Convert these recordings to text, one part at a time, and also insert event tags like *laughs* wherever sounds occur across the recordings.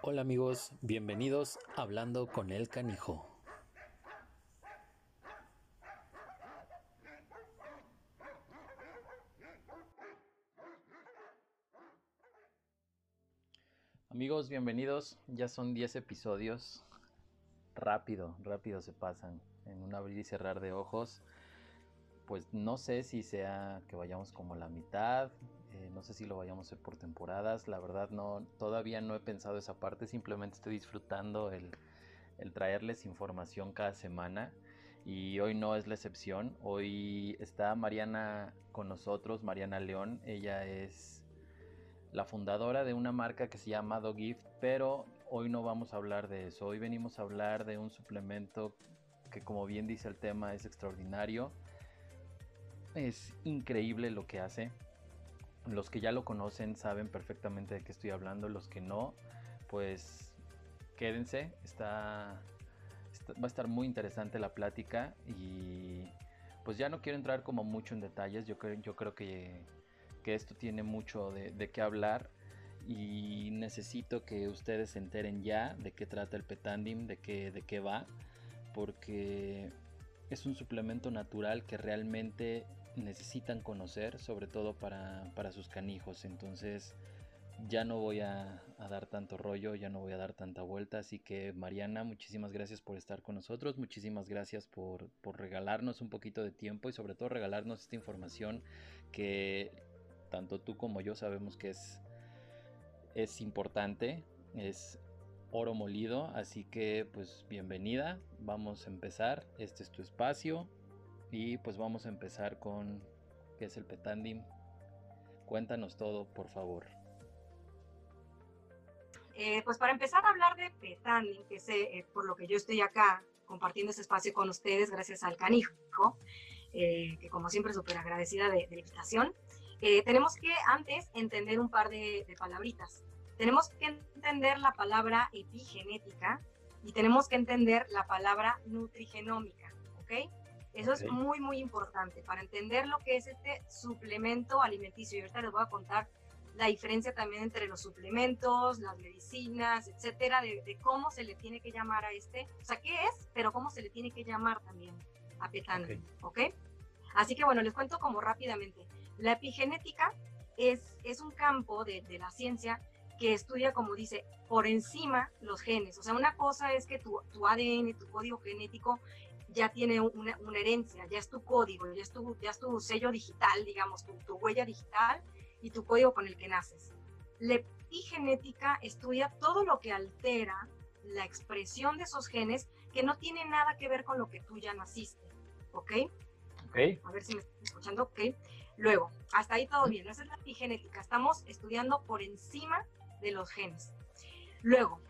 Hola amigos, bienvenidos a Hablando con el Canijo. Amigos, bienvenidos. Ya son 10 episodios. Rápido, rápido se pasan. En un abrir y cerrar de ojos. Pues no sé si sea que vayamos como la mitad, eh, no sé si lo vayamos a hacer por temporadas. La verdad no, todavía no he pensado esa parte. Simplemente estoy disfrutando el, traerles información cada semana. Y hoy no es la excepción. Hoy está Mariana con nosotros, Mariana León. Ella es la fundadora de una marca que se llama Gift, pero hoy no vamos a hablar de eso. Hoy venimos a hablar de un suplemento que como bien dice el tema es extraordinario. Es increíble lo que hace. Los que ya lo conocen saben perfectamente de qué estoy hablando. Los que no, pues quédense. Está, va a estar muy interesante la plática y pues ya no quiero entrar como mucho en detalles. Yo creo, yo creo que, que esto tiene mucho de, qué hablar y necesito que ustedes se enteren ya de qué trata el Petandim, de qué, de qué va, porque es un suplemento natural que realmente necesitan conocer, sobre todo para, sus canijos. Entonces ya no voy a, dar tanto rollo, ya no voy a dar tanta vuelta. Así que Mariana, muchísimas gracias por estar con nosotros, muchísimas gracias por, regalarnos un poquito de tiempo y sobre todo regalarnos esta información que tanto tú como yo sabemos que es, es importante, es oro molido, así que pues bienvenida, vamos a empezar, este es tu espacio, y pues vamos a empezar con qué es el Petandim. Cuéntanos todo, por favor. Eh, pues para empezar a hablar de Petandim, que es eh, por lo que yo estoy acá compartiendo este espacio con ustedes, gracias al canijo, eh, que como siempre súper agradecida de, la invitación, tenemos que antes entender un par de, de palabritas. Tenemos que entender la palabra epigenética y tenemos que entender la palabra nutrigenómica, ¿ok? Eso es muy, muy importante para entender lo que es este suplemento alimenticio. Y ahorita les voy a contar la diferencia también entre los suplementos, las medicinas, etcétera, de, cómo se le tiene que llamar a este, o sea, qué es, pero cómo se le tiene que llamar también a Petano, ¿ok? Así que bueno, les cuento como rápidamente. La epigenética es, es un campo de, de la ciencia que estudia, como dice, por encima los genes. O sea, una cosa es que tu, tu ADN, tu código genético, ya tiene una, herencia, ya es tu código, ya es tu, ya es tu sello digital, digamos, tu, huella digital y tu código con el que naces. La epigenética estudia todo lo que altera la expresión de esos genes que no tiene nada que ver con lo que tú ya naciste, ¿ok? Ok. A ver si me están escuchando, ok. Luego, hasta ahí todo bien, esa es la epigenética, estamos estudiando por encima de los genes. Luego,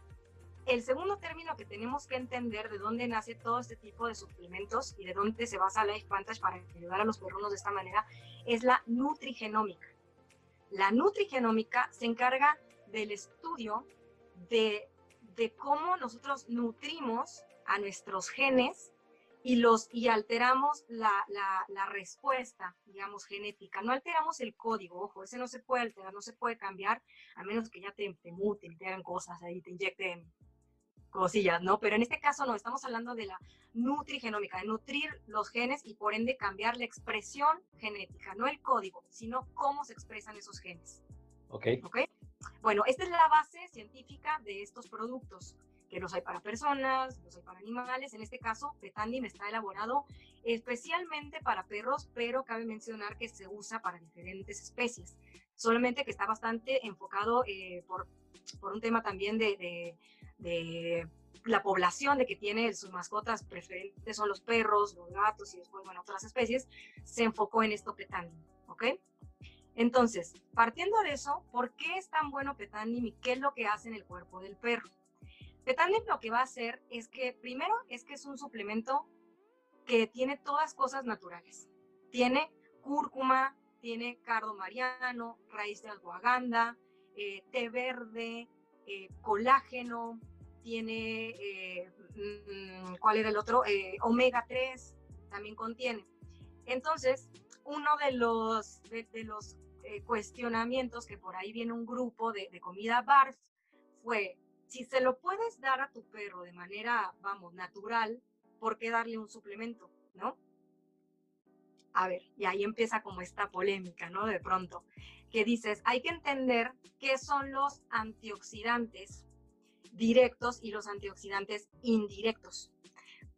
el segundo término que tenemos que entender de dónde nace todo este tipo de suplementos y de dónde se basa la Advantage para ayudar a los perrunos de esta manera es la nutrigenómica. La nutrigenómica se encarga del estudio de, de cómo nosotros nutrimos a nuestros genes y, los, y alteramos la, la, respuesta, digamos, genética. No alteramos el código, ojo, ese no se puede alterar, no se puede cambiar, a menos que ya te, te muten, te hagan cosas ahí, te inyecten cosillas, ¿no? Pero en este caso no, estamos hablando de la nutrigenómica, de nutrir los genes y por ende cambiar la expresión genética, no el código, sino cómo se expresan esos genes. Ok. Ok. Bueno, esta es la base científica de estos productos, que los hay para personas, los hay para animales. En este caso, Petandim está elaborado especialmente para perros, pero cabe mencionar que se usa para diferentes especies. Solamente que está bastante enfocado eh, por, por un tema también de de la población de que tiene sus mascotas preferentes son los perros, los gatos y después, bueno, otras especies, se enfocó en esto Petandim, ¿ok? Entonces, partiendo de eso, ¿por qué es tan bueno Petandim y qué es lo que hace en el cuerpo del perro? Petandim lo que va a hacer es que, primero, es que es un suplemento que tiene todas cosas naturales. Tiene cúrcuma, tiene cardo mariano, raíz de alguaganda, eh, té verde, eh, colágeno, tiene, eh, mm, ¿cuál era el otro? Eh, omega 3 también contiene. Entonces, uno de los, de, los cuestionamientos que por ahí viene un grupo de, comida BARF fue, si se lo puedes dar a tu perro de manera, vamos, natural, ¿por qué darle un suplemento, no? A ver, y ahí empieza como esta polémica, ¿no? De pronto, que dices, hay que entender qué son los antioxidantes directos y los antioxidantes indirectos.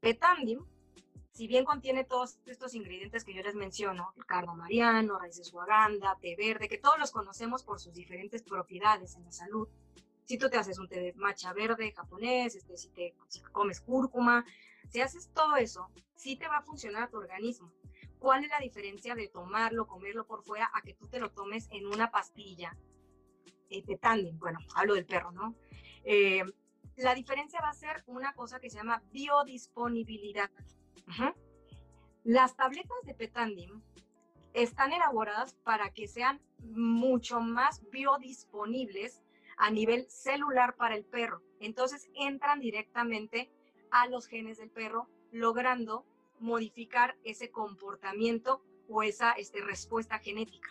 Petandim, si bien contiene todos estos ingredientes que yo les menciono, el cardo mariano, raíces guaganda, té verde, que todos los conocemos por sus diferentes propiedades en la salud, si tú te haces un té de matcha verde japonés, este, si te comes cúrcuma, si haces todo eso, sí te va a funcionar tu organismo. ¿Cuál es la diferencia de tomarlo, comerlo por fuera, a que tú te lo tomes en una pastilla eh, de Bueno, hablo del perro, ¿no? Eh, la diferencia va a ser una cosa que se llama biodisponibilidad. Las tabletas de Petandim están elaboradas para que sean mucho más biodisponibles a nivel celular para el perro. Entonces entran directamente a los genes del perro, logrando modificar ese comportamiento o esa este, respuesta genética.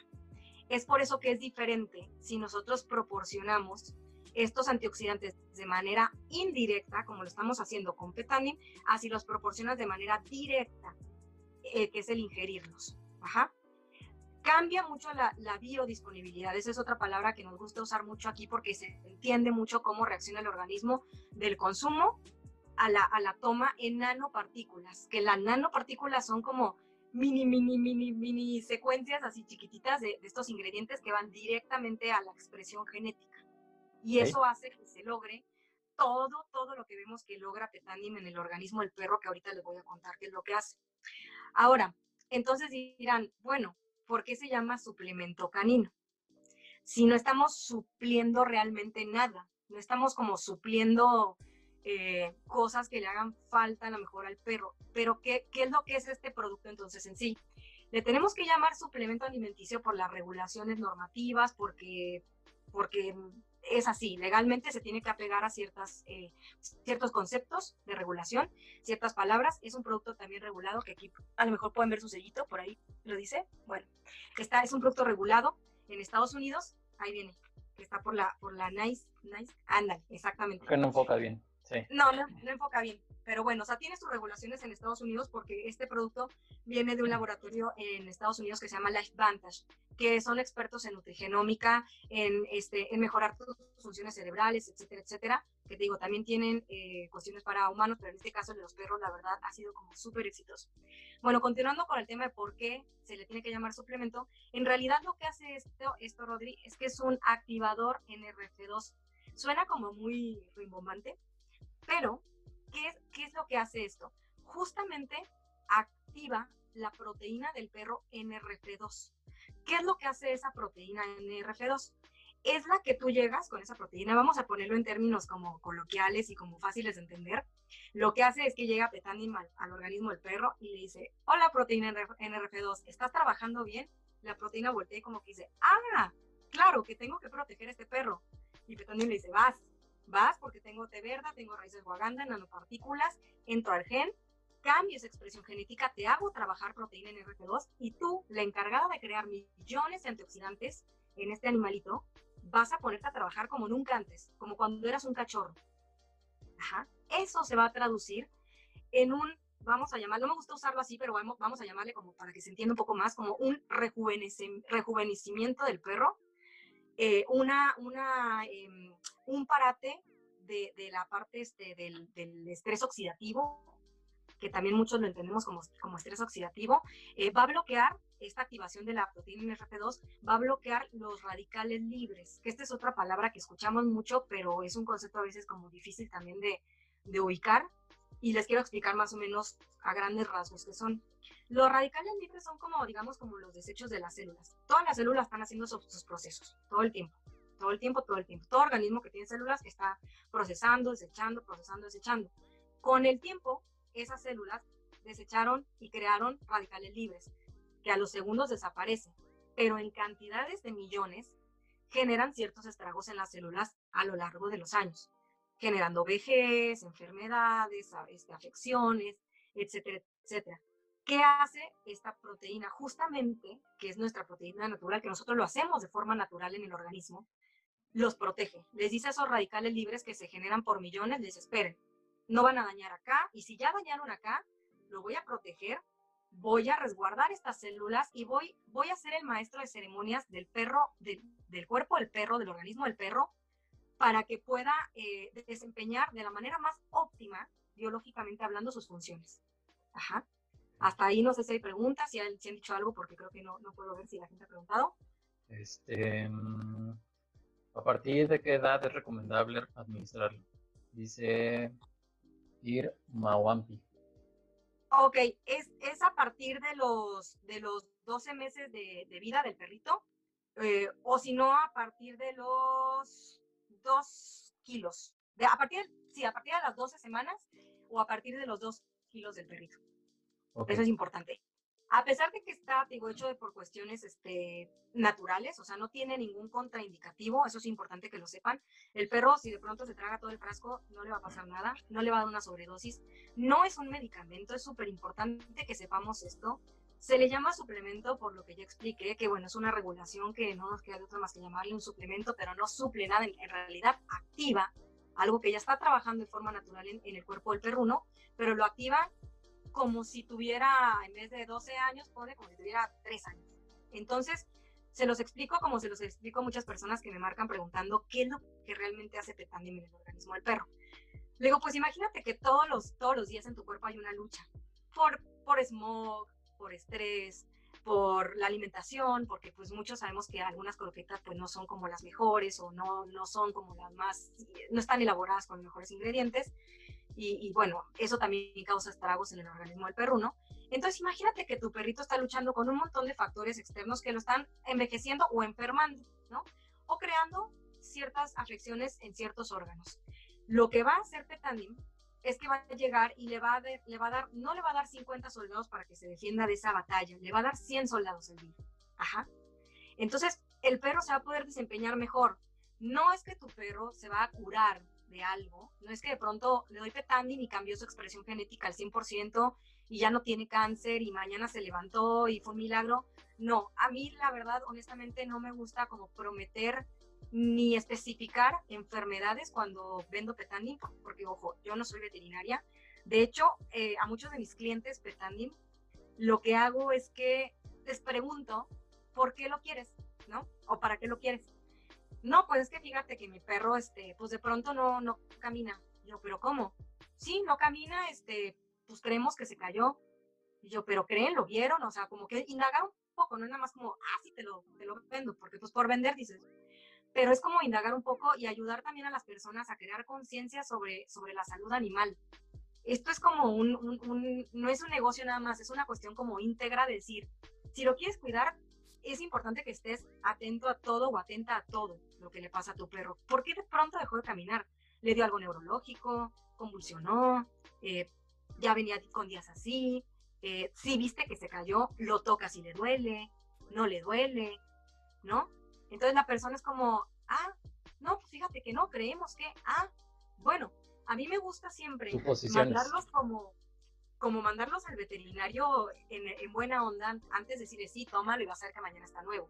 Es por eso que es diferente si nosotros proporcionamos estos antioxidantes de manera indirecta, como lo estamos haciendo con Petanim, así los proporcionas de manera directa, eh, que es el ingerirlos. Cambia mucho la, biodisponibilidad. Esa es otra palabra que nos gusta usar mucho aquí porque se entiende mucho cómo reacciona el organismo del consumo a la, a la toma en nanopartículas, que las nanopartículas son como mini, mini, mini, mini secuencias así chiquititas de, de estos ingredientes que van directamente a la expresión genética. Y eso hace que se logre todo, todo lo que vemos que logra Petanim en el organismo del perro, que ahorita les voy a contar qué es lo que hace. Ahora, entonces dirán, bueno, ¿por qué se llama suplemento canino? Si no estamos supliendo realmente nada, no estamos como supliendo eh, cosas que le hagan falta a lo mejor al perro. Pero ¿qué, ¿qué es lo que es este producto entonces en sí? Le tenemos que llamar suplemento alimenticio por las regulaciones normativas, porque, porque es así, legalmente se tiene que apegar a ciertas, eh, ciertos conceptos de regulación, ciertas palabras. Es un producto también regulado, que aquí a lo mejor pueden ver su sellito, por ahí lo dice. Bueno, está, es un producto regulado en Estados Unidos, ahí viene, que está por la, por la NICE, NICE, ándale, exactamente. Que no enfoca bien. No, no, no enfoca bien. Pero bueno, o sea, tiene sus regulaciones en Estados Unidos porque este producto viene de un laboratorio en Estados Unidos que se llama Life Vantage, que son expertos en nutrigenómica, en, este, en mejorar tus funciones cerebrales, etcétera, etcétera. Que te digo, también tienen eh, cuestiones para humanos, pero en este caso de los perros, la verdad, ha sido como súper exitoso. Bueno, continuando con el tema de por qué se le tiene que llamar suplemento, en realidad lo que hace esto, esto Rodri, es que es un activador NRF2. Suena como muy rimbombante, pero, ¿qué es, ¿qué es lo que hace esto? Justamente activa la proteína del perro NRF2. ¿Qué es lo que hace esa proteína NRF2? Es la que tú llegas con esa proteína, vamos a ponerlo en términos como coloquiales y como fáciles de entender. Lo que hace es que llega Petanimal al organismo del perro y le dice, hola proteína NRF2, ¿estás trabajando bien? La proteína voltea y como que dice, ah, claro que tengo que proteger a este perro. Y Petanim le dice, vas, vas porque tengo té verde, tengo raíces guaganda, nanopartículas, entro al gen, cambio esa expresión genética, te hago trabajar proteína NRF2 y tú, la encargada de crear millones de antioxidantes en este animalito, vas a ponerte a trabajar como nunca antes, como cuando eras un cachorro. Ajá. Eso se va a traducir en un, vamos a llamarlo, no me gusta usarlo así, pero vamos, vamos a llamarle como para que se entienda un poco más, como un rejuvenecimiento del perro, eh, una, em, un parate de, la parte este, del, estrés oxidativo, que también muchos lo entendemos como, como estrés oxidativo, eh, va a bloquear esta activación de la proteína NRF2, va a bloquear los radicales libres, que esta es otra palabra que escuchamos mucho, pero es un concepto a veces como difícil también de, de ubicar, y les quiero explicar más o menos a grandes rasgos qué son. Los radicales libres son como, digamos, como los desechos de las células. Todas las células están haciendo sus, procesos, todo el tiempo, todo el tiempo, todo el tiempo. Todo organismo que tiene células está procesando, desechando, procesando, desechando. Con el tiempo, esas células desecharon y crearon radicales libres, que a los segundos desaparecen, pero en cantidades de millones generan ciertos estragos en las células a lo largo de los años, generando vejez, enfermedades, afecciones, etcétera, etcétera. ¿Qué hace esta proteína? Justamente, que es nuestra proteína natural, que nosotros lo hacemos de forma natural en el organismo, los protege. Les dice a esos radicales libres que se generan por millones, les esperen. No van a dañar acá y si ya dañaron acá, lo voy a proteger, voy a resguardar estas células y voy, voy a ser el maestro de ceremonias del perro, del cuerpo del perro, del organismo del perro, para que pueda eh, desempeñar de la manera más óptima, biológicamente hablando, sus funciones. Ajá. Hasta ahí no sé si hay preguntas, si han, dicho algo, porque creo que no, no puedo ver si la gente ha preguntado. Este, mm, ¿A partir de qué edad es recomendable administrarlo? Dice Ir Mawampi. Ok, es, es a partir de los, de los 12 meses de, de vida del perrito, eh, o si no, a partir de los 2 kilos. De, a partir, sí, a partir de las 12 semanas o a partir de los 2 kilos del perrito. Eso es importante. A pesar de que está, digo, hecho de por cuestiones este, naturales, o sea, no tiene ningún contraindicativo, eso es importante que lo sepan. El perro, si de pronto se traga todo el frasco, no le va a pasar nada, no le va a dar una sobredosis. No es un medicamento, es súper importante que sepamos esto. Se le llama suplemento por lo que ya expliqué, que bueno, es una regulación que no nos queda de otra más que llamarle un suplemento, pero no suple nada, en, realidad activa algo que ya está trabajando de forma natural en, en el cuerpo del perruno, pero lo activa como si tuviera, en vez de 12 años, pone como si tuviera 3 años. Entonces, se los explico como se los explico a muchas personas que me marcan preguntando qué es lo que realmente hace Petandim en el organismo del perro. Le digo, pues imagínate que todos los, todos los días en tu cuerpo hay una lucha por, por smog, por estrés, por la alimentación, porque pues muchos sabemos que algunas croquetas pues no son como las mejores o no, no son como las más, no están elaboradas con los mejores ingredientes y, bueno, eso también causa estragos en el organismo del perro, Entonces imagínate que tu perrito está luchando con un montón de factores externos que lo están envejeciendo o enfermando, ¿no? O creando ciertas afecciones en ciertos órganos. Lo que va a hacer Petandim es que va a llegar y le va a, le va a dar, no le va a dar 50 soldados para que se defienda de esa batalla, le va a dar 100 soldados al día. Ajá. Entonces, el perro se va a poder desempeñar mejor. No es que tu perro se va a curar de algo. No es que de pronto le doy petandin y cambió su expresión genética al 100% y ya no tiene cáncer y mañana se levantó y fue un milagro. No, a mí la verdad, honestamente, no me gusta como prometer ni especificar enfermedades cuando vendo petandin, porque ojo, yo no soy veterinaria. De hecho, eh, a muchos de mis clientes petandin, lo que hago es que les pregunto, ¿por qué lo quieres? ¿No? ¿O para qué lo quieres? No, pues es que fíjate que mi perro, este, pues de pronto no, no camina. yo, pero ¿cómo? Sí, no camina, este, pues creemos que se cayó. Y yo, pero creen, lo vieron, o sea, como que indagar un poco, no es nada más como, ah, sí, te lo, te lo vendo, porque pues por vender dices. Pero es como indagar un poco y ayudar también a las personas a crear conciencia sobre, sobre la salud animal. Esto es como un, un, no es un negocio nada más, es una cuestión como íntegra, de decir, si lo quieres cuidar, es importante que estés atento a todo o atenta a todo lo que le pasa a tu perro. ¿Por qué de pronto dejó de caminar? ¿Le dio algo neurológico? ¿Convulsionó? Eh, ¿Ya venía con días así? Eh, si viste que se cayó, lo tocas y le duele, no le duele, ¿no? Entonces la persona es como, ah, no, pues fíjate que no, creemos que, ah, bueno, a mí me gusta siempre mandarlos como, como mandarlos al veterinario en, buena onda, antes de decirle, sí, tómalo y vas a ver que mañana está nuevo.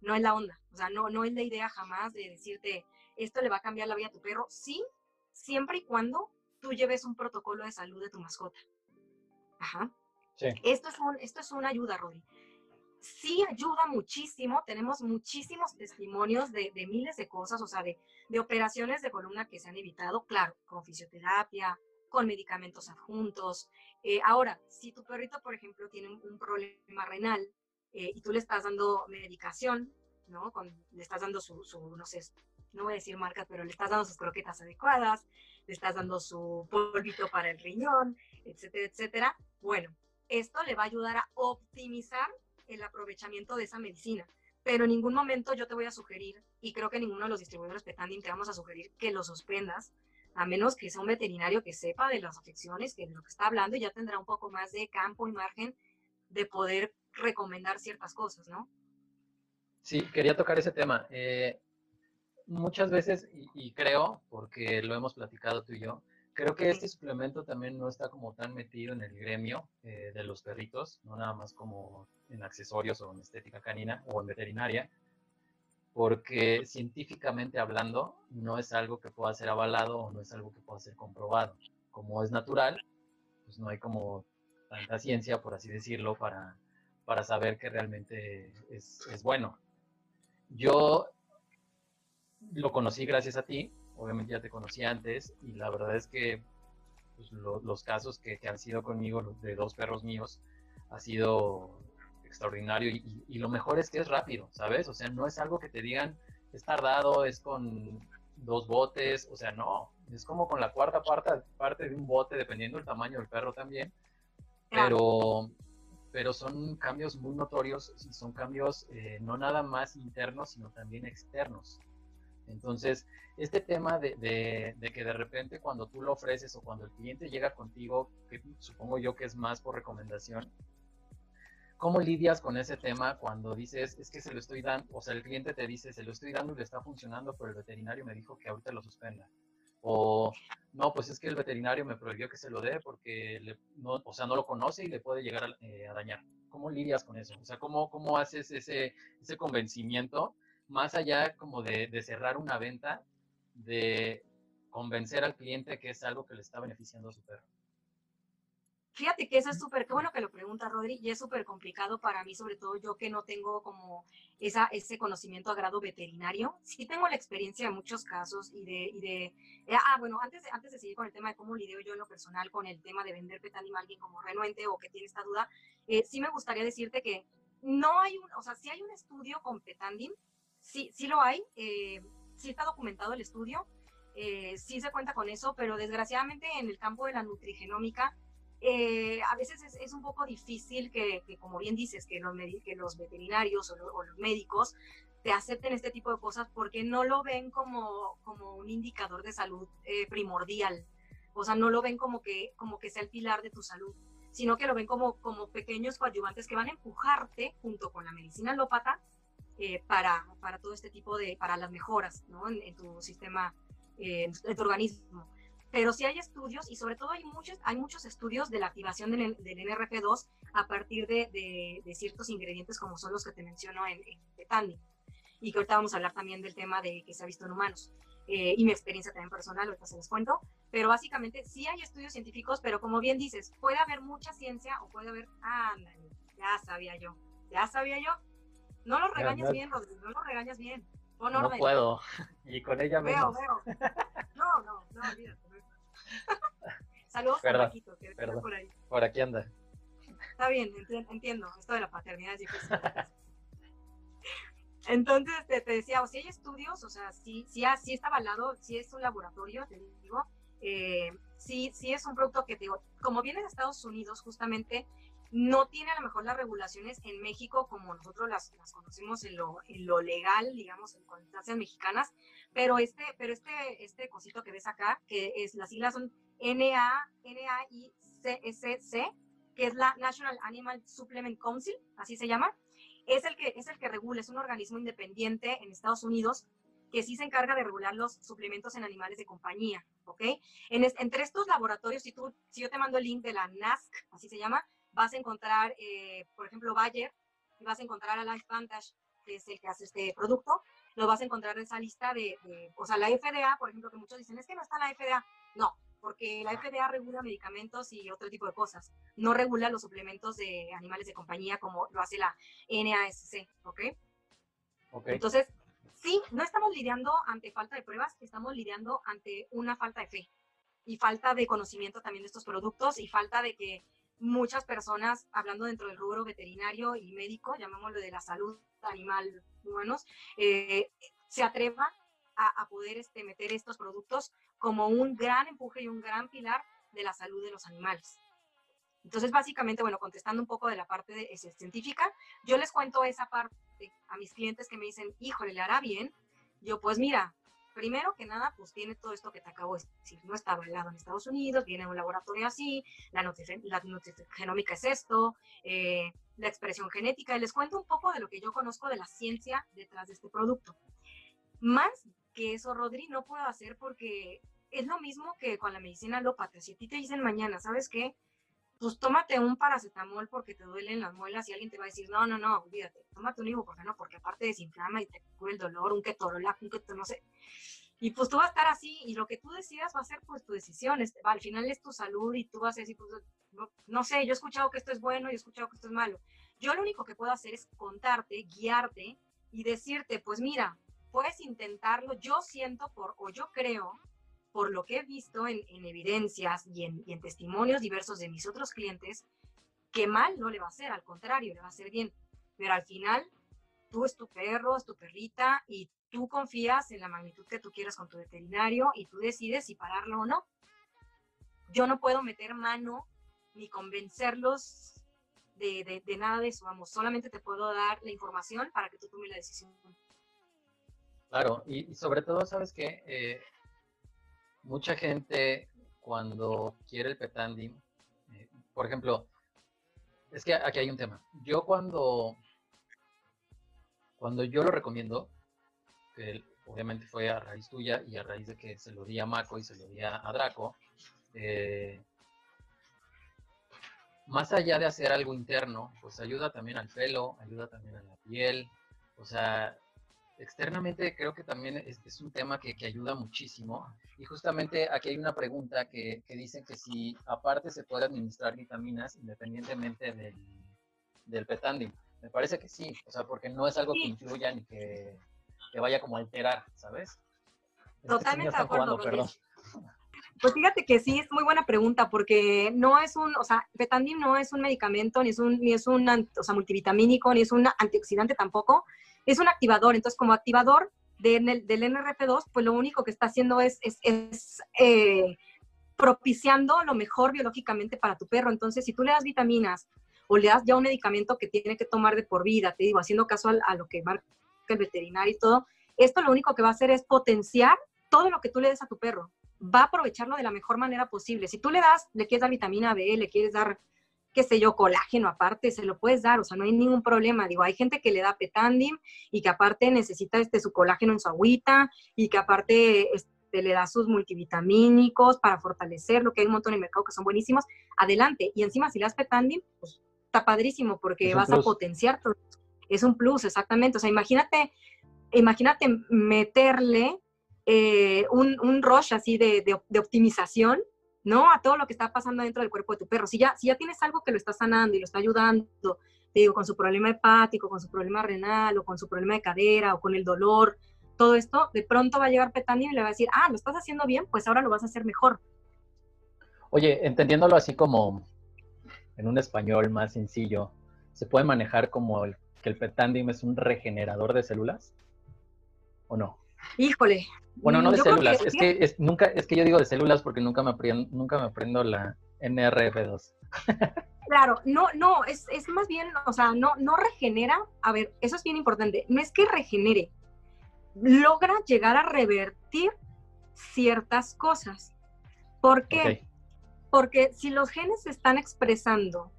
No es la onda, o sea, no, no es la idea jamás de decirte, esto le va a cambiar la vida a tu perro, sí, siempre y cuando tú lleves un protocolo de salud de tu mascota. Ajá. Sí. Esto, es un, esto es una ayuda, Rodri. Sí ayuda muchísimo, tenemos muchísimos testimonios de, de miles de cosas, o sea, de, de operaciones de columna que se han evitado, claro, con fisioterapia, con medicamentos adjuntos. Eh, ahora, si tu perrito, por ejemplo, tiene un, problema renal eh, y tú le estás dando medicación, ¿no? le estás dando su, no sé, no voy a decir marcas, pero le estás dando sus croquetas adecuadas, le estás dando su polvito para el riñón, etcétera, etcétera. Bueno, esto le va a ayudar a optimizar el aprovechamiento de esa medicina. Pero en ningún momento yo te voy a sugerir, y creo que ninguno de los distribuidores Petandin te vamos a sugerir que lo suspendas a menos que sea un veterinario que sepa de las afecciones, que de lo que está hablando, ya tendrá un poco más de campo y margen de poder recomendar ciertas cosas, ¿no? Sí, quería tocar ese tema. Eh, muchas veces, y, creo, porque lo hemos platicado tú y yo, creo que este suplemento también no está como tan metido en el gremio eh, de los perritos, no nada más como en accesorios o en estética canina o en veterinaria, porque científicamente hablando no es algo que pueda ser avalado o no es algo que pueda ser comprobado. Como es natural, pues no hay como tanta ciencia, por así decirlo, para, para saber que realmente es, bueno. Yo lo conocí gracias a ti, obviamente ya te conocí antes y la verdad es que pues, los casos que, que, han sido conmigo, de dos perros míos, ha sido extraordinario y, y, lo mejor es que es rápido, ¿sabes? O sea, no es algo que te digan, es tardado, es con dos botes, o sea, no, es como con la cuarta parte, parte de un bote, dependiendo del tamaño del perro también, pero, pero son cambios muy notorios y son cambios eh, no nada más internos, sino también externos. Entonces, este tema de, de, que de repente cuando tú lo ofreces o cuando el cliente llega contigo, que supongo yo que es más por recomendación, ¿cómo lidias con ese tema cuando dices, es que se lo estoy dando, o sea, el cliente te dice, se lo estoy dando y le está funcionando, pero el veterinario me dijo que ahorita lo suspenda? O, no, pues es que el veterinario me prohibió que se lo dé porque, no, o sea, no lo conoce y le puede llegar a, eh, a, dañar. ¿Cómo lidias con eso? O sea, ¿cómo, cómo haces ese, ese convencimiento más allá como de cerrar una venta, de convencer al cliente que es algo que le está beneficiando a su perro. Fíjate que eso es súper, qué bueno que lo pregunta Rodri, y es súper complicado para mí, sobre todo yo que no tengo como esa, ese conocimiento a grado veterinario. Sí tengo la experiencia de muchos casos y de, y de eh, ah, bueno, antes de, antes de seguir con el tema de cómo lidio yo en lo personal con el tema de vender petanim a alguien como renuente o que tiene esta duda, eh, sí me gustaría decirte que no hay un, o sea, sí hay un estudio con Petandim, sí, sí lo hay, eh, sí está documentado el estudio, eh, sí se cuenta con eso, pero desgraciadamente en el campo de la nutrigenómica, eh, a veces es, un poco difícil que, como bien dices, que los, que los veterinarios o, los médicos te acepten este tipo de cosas porque no lo ven como, un indicador de salud primordial. O sea, no lo ven como que, como sea el pilar de tu salud, sino que lo ven como, como pequeños coadyuvantes que van a empujarte junto con la medicina alópata eh, para, para todo este tipo de, para las mejoras ¿no? en, tu sistema, eh, en tu organismo. Pero sí hay estudios y sobre todo hay muchos, hay muchos estudios de la activación del, del NRF2 a partir de, de, ciertos ingredientes como son los que te menciono en, en Y que ahorita vamos a hablar también del tema de que se ha visto en humanos. Eh, y mi experiencia también personal, ahorita se les cuento, pero básicamente sí hay estudios científicos, pero como bien dices, puede haber mucha ciencia o puede haber, ah, ya sabía yo, ya sabía yo, no lo regañas bien, Rodrigo, no lo regañas bien. no puedo. *laughs* Y con ella menos. Veo, veo. *laughs* No, no, no, olvídate. Saludos a Paquito, que por ahí. Por aquí anda. Está bien, entiendo. Esto de la paternidad es difícil. *laughs* Entonces, te, decía, o si hay estudios, o sea, si, si, si está avalado, si es un laboratorio, te digo, eh, si, si es un producto que, te digo, como viene de Estados Unidos, justamente no tiene a lo mejor las regulaciones en México como nosotros las, las conocemos en lo, en lo legal, digamos, en instancias mexicanas, pero este, pero este, este cosito que ves acá, que es, las siglas son NA, NAICSC, que es la National Animal Supplement Council, así se llama, es el que, es el que regula, es un organismo independiente en Estados Unidos que sí se encarga de regular los suplementos en animales de compañía, ¿ok? En entre estos laboratorios, si, tú, si yo te mando el link de la NASC, así se llama, vas a encontrar, eh, por ejemplo, Bayer, y vas a encontrar a Life Vantage, que es el que hace este producto, lo vas a encontrar en esa lista de, o sea, la FDA, por ejemplo, que muchos dicen, es que no está la FDA. No, porque la FDA regula medicamentos y otro tipo de cosas. No regula los suplementos de animales de compañía como lo hace la NASC, ¿ok? Ok. Entonces, sí, no estamos lidiando ante falta de pruebas, estamos lidiando ante una falta de fe y falta de conocimiento también de estos productos y falta de que muchas personas, hablando dentro del rubro veterinario y médico, llamémoslo de la salud animal humanos, eh, se atrevan a, poder este, meter estos productos como un gran empuje y un gran pilar de la salud de los animales. Entonces, básicamente, bueno, contestando un poco de la parte de, científica, yo les cuento esa parte a mis clientes que me dicen, híjole, ¿le hará bien? Yo, pues mira, primero que nada, pues tiene todo esto que te acabo de decir, no está avalado en Estados Unidos, viene un laboratorio así, la, la genómica es esto, eh, la expresión genética, y les cuento un poco de lo que yo conozco de la ciencia detrás de este producto. Más que eso, Rodri, no puedo hacer porque es lo mismo que con la medicina alópata. Si a ti te dicen mañana, ¿sabes qué? Pues tómate un paracetamol porque te duelen las muelas y alguien te va a decir, no, no, no, olvídate, tómate un ibuprofeno porque aparte desinflama y te cura el dolor, un ketorolac, un keto, no sé. Y pues tú vas a estar así y lo que tú decidas va a ser pues tu decisión. Este, al final es tu salud y tú vas a decir, pues, no, no, sé, yo he escuchado que esto es bueno y he escuchado que esto es malo. Yo lo único que puedo hacer es contarte, guiarte y decirte, pues mira, puedes intentarlo. Yo siento por, o yo creo por lo que he visto en, evidencias y en, testimonios diversos de mis otros clientes, que mal no le va a hacer, al contrario, le va a hacer bien. Pero al final, tú es tu perro, es tu perrita y tú confías en la magnitud que tú quieras con tu veterinario y tú decides si pararlo o no. Yo no puedo meter mano ni convencerlos de, nada de eso, vamos, solamente te puedo dar la información para que tú tomes la decisión. Claro, y, sobre todo, ¿sabes qué? Eh, mucha gente cuando quiere el petandim, eh, por ejemplo, es que aquí hay un tema. Yo cuando, cuando yo lo recomiendo, que obviamente fue a raíz tuya y a raíz de que se lo di a Mako y se lo di a, Draco, eh, más allá de hacer algo interno, pues ayuda también al pelo, ayuda también a la piel, o sea, externamente creo que también es, un tema que, ayuda muchísimo. Y justamente aquí hay una pregunta que, que dicen que si aparte se puede administrar vitaminas independientemente del, del petandim. Me parece que sí, o sea, porque no es algo que influya ni que, que vaya como a alterar, ¿sabes? Totalmente de acuerdo. Pues fíjate que sí, es muy buena pregunta, porque no es un, o sea, Petandim no es un medicamento, ni es un, ni es un o sea, multivitamínico, ni es un antioxidante tampoco, es un activador. Entonces, como activador del NRF2, pues lo único que está haciendo es, es, eh, propiciando lo mejor biológicamente para tu perro. Entonces, si tú le das vitaminas o le das ya un medicamento que tiene que tomar de por vida, te digo, haciendo caso a, lo que marca el veterinario y todo, esto lo único que va a hacer es potenciar todo lo que tú le des a tu perro. Va a aprovecharlo de la mejor manera posible. Si tú le das, le quieres dar vitamina B, le quieres dar qué sé yo, colágeno aparte, se lo puedes dar, o sea, no hay ningún problema. Digo, hay gente que le da petandim y que aparte necesita este, su colágeno en su agüita y que aparte este, le da sus multivitamínicos para fortalecerlo, que hay un montón en el mercado que son buenísimos. Adelante. Y encima, si le das petandim, pues está padrísimo porque vas a potenciar todo. Es un plus, exactamente. O sea, imagínate, imagínate meterle eh, un, un rush así de, de optimización ¿no? A todo lo que está pasando dentro del cuerpo de tu perro. Si ya, si ya tienes algo que lo está sanando y lo está ayudando, te digo, con su problema hepático, con su problema renal o con su problema de cadera o con el dolor, todo esto, de pronto va a llegar Petani y le va a decir, ah, lo estás haciendo bien, pues ahora lo vas a hacer mejor. Oye, entendiéndolo así como en un español más sencillo, ¿se puede manejar como el, que el petandim es un regenerador de células? ¿O no? Híjole. Bueno, no de células, es que es, nunca, es que yo digo de células porque nunca me aprendo, nunca me aprendo la NRF2. *laughs* Claro, no, no, es, es, más bien, o sea, no, no regenera, a ver, eso es bien importante, no es que regenere, logra llegar a revertir ciertas cosas. ¿Por qué? Porque si los genes se están expresando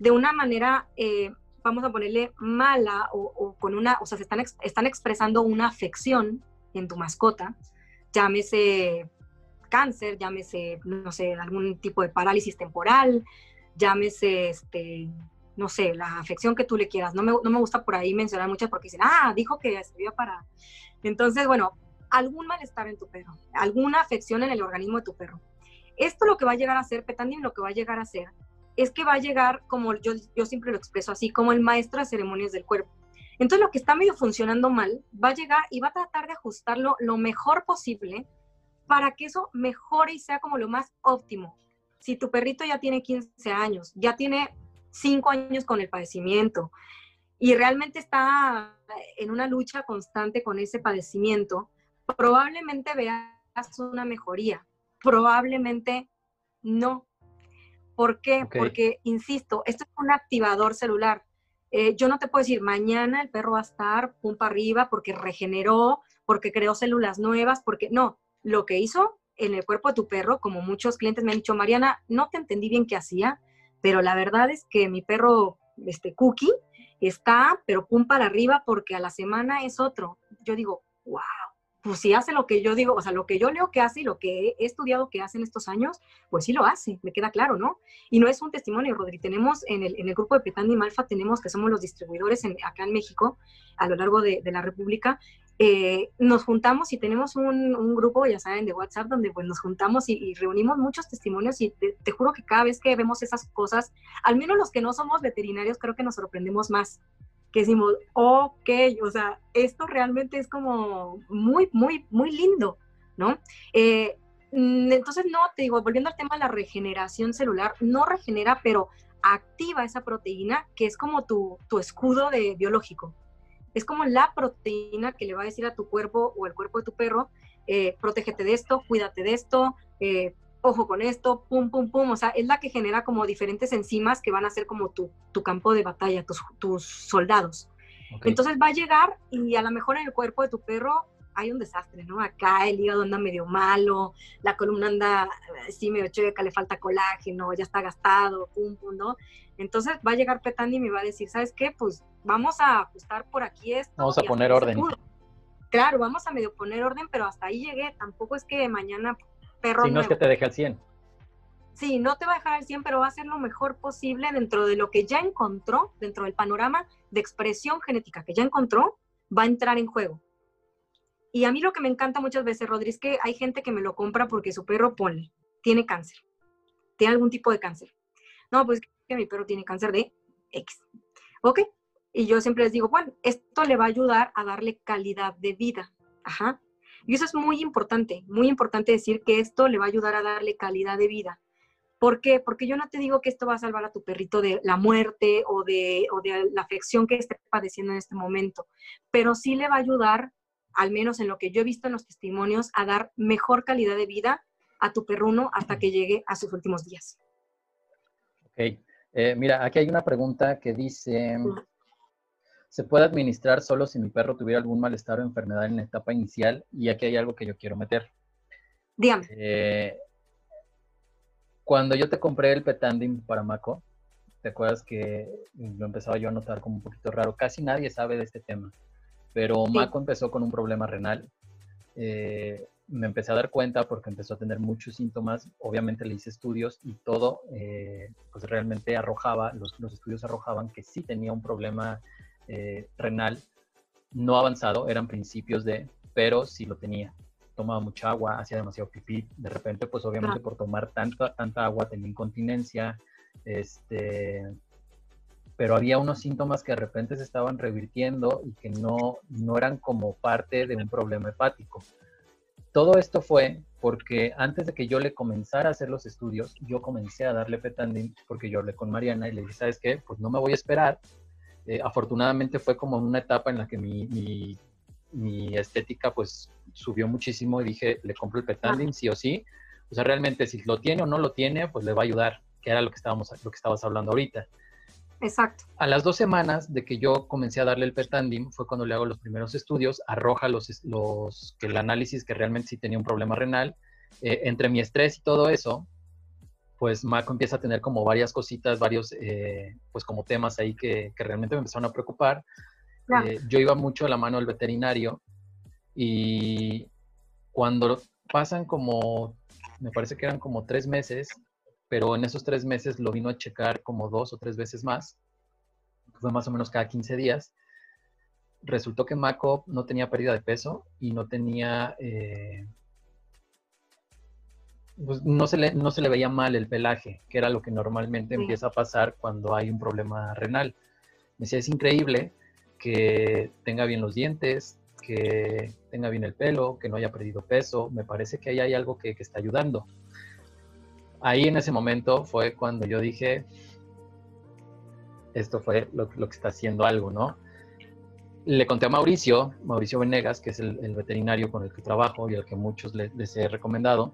de una manera, eh, vamos a ponerle mala o, o, con una, o sea, se están, están expresando una afección, en tu mascota, llámese cáncer, llámese, no sé, algún tipo de parálisis temporal, llámese, este, no sé, la afección que tú le quieras. No me, no me gusta por ahí mencionar muchas porque dicen, ah, dijo que sirvió para... Entonces, bueno, algún malestar en tu perro, alguna afección en el organismo de tu perro. Esto lo que va a llegar a hacer, Petandin, lo que va a llegar a hacer, es que va a llegar, como yo, yo siempre lo expreso así, como el maestro de ceremonias del cuerpo. Entonces, lo que está medio funcionando mal va a llegar y va a tratar de ajustarlo lo mejor posible para que eso mejore y sea como lo más óptimo. Si tu perrito ya tiene 15 años, ya tiene 5 años con el padecimiento y realmente está en una lucha constante con ese padecimiento, probablemente veas una mejoría, probablemente no. ¿Por qué? Porque, insisto, esto es un activador celular. Eh, yo no te puedo decir, mañana el perro va a estar pum para arriba porque regeneró, porque creó células nuevas, porque no, lo que hizo en el cuerpo de tu perro, como muchos clientes me han dicho, Mariana, no te entendí bien qué hacía, pero la verdad es que mi perro, este Cookie, está, pero pum para arriba porque a la semana es otro. Yo digo, wow, pues si hace lo que yo digo, o sea, lo que yo leo que hace y lo que he estudiado que hace en estos años, pues sí lo hace, me queda claro, ¿no? Y no es un testimonio, Rodri, tenemos en el, en el grupo de Petandi y Malfa, tenemos que somos los distribuidores acá en México, a lo largo de, de la República, eh, nos juntamos y tenemos un, un, grupo, ya saben, de WhatsApp, donde pues nos juntamos y, reunimos muchos testimonios y te, juro que cada vez que vemos esas cosas, al menos los que no somos veterinarios, creo que nos sorprendemos más, que decimos, ok, o sea, esto realmente es como muy, muy, muy lindo, ¿no? Eh, mm, entonces, no, te digo, volviendo al tema de la regeneración celular, no regenera, pero activa esa proteína que es como tu, tu escudo de biológico. Es como la proteína que le va a decir a tu cuerpo o al cuerpo de tu perro, eh, protégete de esto, cuídate de esto, eh, ojo con esto, pum, pum, pum. O sea, es la que genera como diferentes enzimas que van a ser como tu, tu campo de batalla, tus, tus soldados. Entonces va a llegar y a lo mejor en el cuerpo de tu perro hay un desastre, ¿no? Acá el hígado anda medio malo, la columna anda así medio checa, le falta colágeno, ya está gastado, pum, pum, ¿no? Entonces va a llegar Petandi y me va a decir, ¿sabes qué? Pues vamos a ajustar por aquí esto. Vamos a poner orden. Claro, vamos a medio poner orden, pero hasta ahí llegué. Tampoco es que mañana perro. Si no es que te deje al 100. Sí, no te va a dejar al 100, pero va a hacer lo mejor posible dentro de lo que ya encontró, dentro del panorama de expresión genética que ya encontró, va a entrar en juego. Y a mí lo que me encanta muchas veces, Rodri, es que hay gente que me lo compra porque su perro, pone, tiene cáncer. Tiene algún tipo de cáncer. No, pues que mi perro tiene cáncer de X. ¿Ok? Y yo siempre les digo, bueno, esto le va a ayudar a darle calidad de vida. Ajá. Y eso es muy importante, muy importante decir que esto le va a ayudar a darle calidad de vida. ¿Por qué? Porque yo no te digo que esto va a salvar a tu perrito de la muerte o de, o de la afección que esté padeciendo en este momento, pero sí le va a ayudar, al menos en lo que yo he visto en los testimonios, a dar mejor calidad de vida a tu perruno hasta que llegue a sus últimos días. Ok. Eh, mira, aquí hay una pregunta que dice, ¿Se puede administrar solo si mi perro tuviera algún malestar o enfermedad en la etapa inicial? Y aquí hay algo que yo quiero meter. Dígame. Eh, cuando yo te compré el Petandim para Mako, ¿te acuerdas que lo empezaba yo a notar como un poquito raro? Casi nadie sabe de este tema, pero Mako empezó con un problema renal. Eh, me empecé a dar cuenta porque empezó a tener muchos síntomas. Obviamente le hice estudios y todo, eh, pues realmente arrojaba, los, los, estudios arrojaban que sí tenía un problema eh, renal no avanzado, eran principios de, pero sí lo tenía. Tomaba mucha agua, hacía demasiado pipí. De repente, pues obviamente por tomar tanta, tanta agua tenía incontinencia. Este, pero había unos síntomas que de repente se estaban revirtiendo y que no, no eran como parte de un problema hepático. Todo esto fue porque antes de que yo le comenzara a hacer los estudios, yo comencé a darle petandin porque yo hablé con Mariana y le dije, ¿sabes qué? Pues no me voy a esperar eh, afortunadamente fue como una etapa en la que mi, mi, estética pues subió muchísimo y dije, le compro el Petandin sí o sí. O sea, realmente si lo tiene o no lo tiene, pues le va a ayudar, que era lo que, estábamos, lo que estabas hablando ahorita. Exacto. A las dos semanas de que yo comencé a darle el Petandim, fue cuando le hago los primeros estudios, arroja los, los que el análisis que realmente sí tenía un problema renal. Eh, entre mi estrés y todo eso, pues Mako empieza a tener como varias cositas, varios, eh, pues como temas ahí que, realmente me empezaron a preocupar. Eh, yo iba mucho a la mano del veterinario y cuando pasan como, me parece que eran como tres meses, pero en esos tres meses lo vino a checar como dos o tres veces más, fue más o menos cada 15 días. Resultó que Mako no tenía pérdida de peso y no tenía... Eh, pues, no, se le, no se le veía mal el pelaje, que era lo que normalmente empieza a pasar cuando hay un problema renal. Me decía, es increíble que tenga bien los dientes, que tenga bien el pelo, que no haya perdido peso. Me parece que ahí hay algo que, está ayudando. Ahí en ese momento fue cuando yo dije, esto fue lo, que está haciendo algo, ¿no? Le conté a Mauricio, Mauricio Venegas, que es el, veterinario con el que trabajo y al que muchos les he recomendado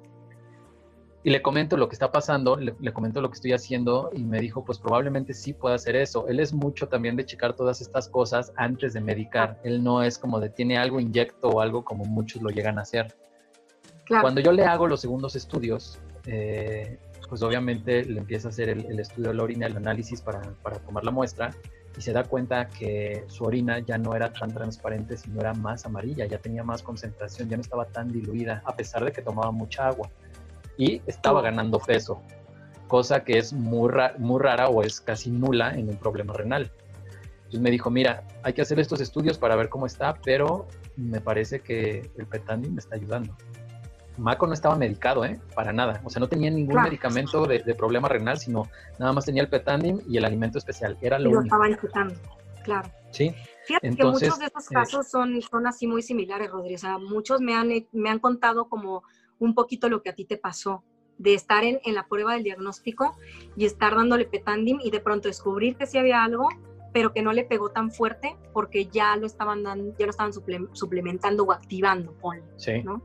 y le comento lo que está pasando, le, comento lo que estoy haciendo y me dijo, pues probablemente sí pueda hacer eso. Él es mucho también de checar todas estas cosas antes de medicar. Él no es como de tiene algo inyecto o algo como muchos lo llegan a hacer. Cuando yo le hago los segundos estudios, eh, pues obviamente le empieza a hacer el, estudio de la orina, el análisis para, para, tomar la muestra y se da cuenta que su orina ya no era tan transparente, sino era más amarilla, ya tenía más concentración, ya no estaba tan diluida, a pesar de que tomaba mucha agua. Y estaba ganando peso, cosa que es muy, muy rara o es casi nula en un problema renal. Entonces me dijo, mira, hay que hacer estos estudios para ver cómo está, pero me parece que el petandi me está ayudando. Maco no estaba medicado, ¿eh? Para nada. O sea, no tenía ningún medicamento de, problema renal, sino nada más tenía el petandim y el alimento especial. Era lo, y lo único. estaba disfrutando, claro. Sí. Fíjate que muchos de estos casos son, son así muy similares, Rodríguez. O sea, muchos me han, me han contado como un poquito lo que a ti te pasó, de estar en, en la prueba del diagnóstico y estar dándole petandim y de pronto descubrir que sí había algo, pero que no le pegó tan fuerte porque ya lo estaban dando, ya lo estaban suplementando o activando, sí. ¿no?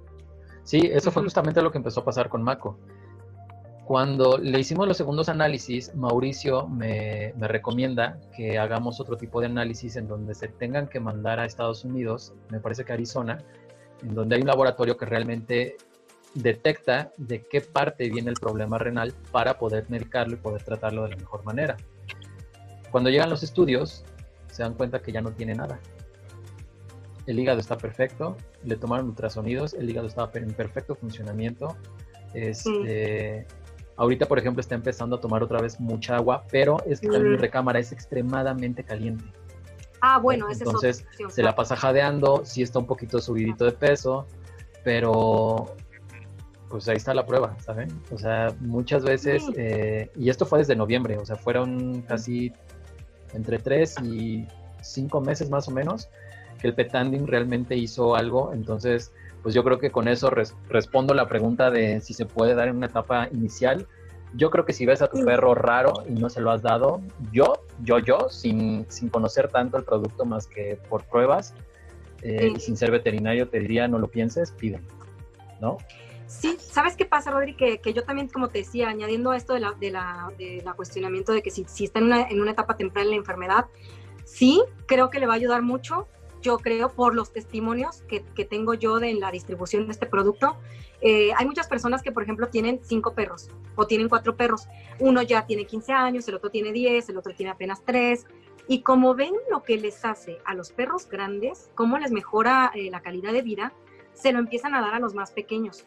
Sí, eso fue justamente lo que empezó a pasar con Mako. Cuando le hicimos los segundos análisis, Mauricio me, recomienda que hagamos otro tipo de análisis en donde se tengan que mandar a Estados Unidos, me parece que Arizona, en donde hay un laboratorio que realmente detecta de qué parte viene el problema renal para poder medicarlo y poder tratarlo de la mejor manera. Cuando llegan los estudios, se dan cuenta que ya no tiene nada el hígado está perfecto, le tomaron ultrasonidos, el hígado estaba en perfecto funcionamiento. Este, Ahorita, por ejemplo, está empezando a tomar otra vez mucha agua, pero es que mi recámara es extremadamente caliente. Ah, bueno, ese Entonces, es se la pasa jadeando, sí está un poquito subidito de peso, pero pues ahí está la prueba, ¿saben? O sea, muchas veces, eh, y esto fue desde noviembre, o sea, fueron casi entre tres y cinco meses más o menos, que el petanding realmente hizo algo. Entonces, pues yo creo que con eso respondo la pregunta de si se puede dar en una etapa inicial. Yo creo que si ves a tu perro raro y no se lo has dado, yo, yo, yo, sin, sin conocer tanto el producto más que por pruebas eh, y sin ser veterinario, te diría no lo pienses, pídelo, ¿no? Sí, ¿sabes qué pasa, Rodri? Que, que, yo también, como te decía, añadiendo a esto de la, de la, de la cuestionamiento de que si, si está en una, en una etapa temprana en la enfermedad, sí, creo que le va a ayudar mucho yo creo, por los testimonios que, que tengo yo de la distribución de este producto. Eh, hay muchas personas que, por ejemplo, tienen cinco perros o tienen cuatro perros. Uno ya tiene 15 años, el otro tiene 10, el otro tiene apenas 3. Y como ven lo que les hace a los perros grandes, cómo les mejora eh, la calidad de vida, se lo empiezan a dar a los más pequeños.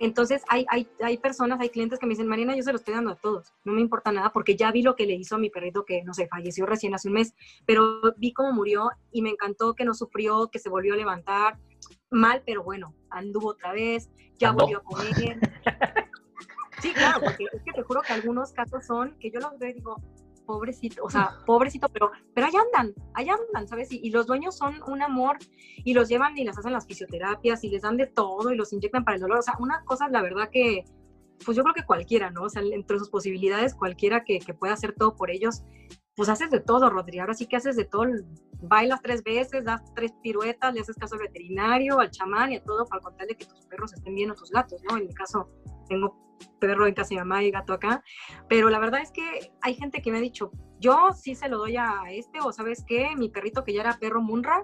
Entonces hay, hay, hay, personas, hay clientes que me dicen, Mariana, yo se lo estoy dando a todos, no me importa nada porque ya vi lo que le hizo a mi perrito que, no sé, falleció recién hace un mes, pero vi cómo murió y me encantó que no sufrió, que se volvió a levantar, mal, pero bueno, anduvo otra vez, ya volvió a comer. *laughs* Sí, claro, porque es que te juro que algunos casos son que yo los veo y digo, pobrecito, o sea, pobrecito, pero, pero allá andan, allá andan, ¿sabes? Y, los dueños son un amor y los llevan y les hacen las fisioterapias y les dan de todo y los inyectan para el dolor. O sea, una cosa, la verdad que, pues yo creo que cualquiera, ¿no? O sea, entre sus posibilidades, cualquiera que, que pueda hacer todo por ellos, pues haces de todo, Rodri. Ahora sí que haces de todo. Bailas tres veces, das tres piruetas, le haces caso al veterinario, al chamán y a todo para contarle que tus perros estén bien o tus gatos, ¿no? En mi caso, tengo perro en casa de mamá y gato acá, pero la verdad es que hay gente que me ha dicho, yo sí se lo doy a este, o sabes qué, mi perrito que ya era perro Munra,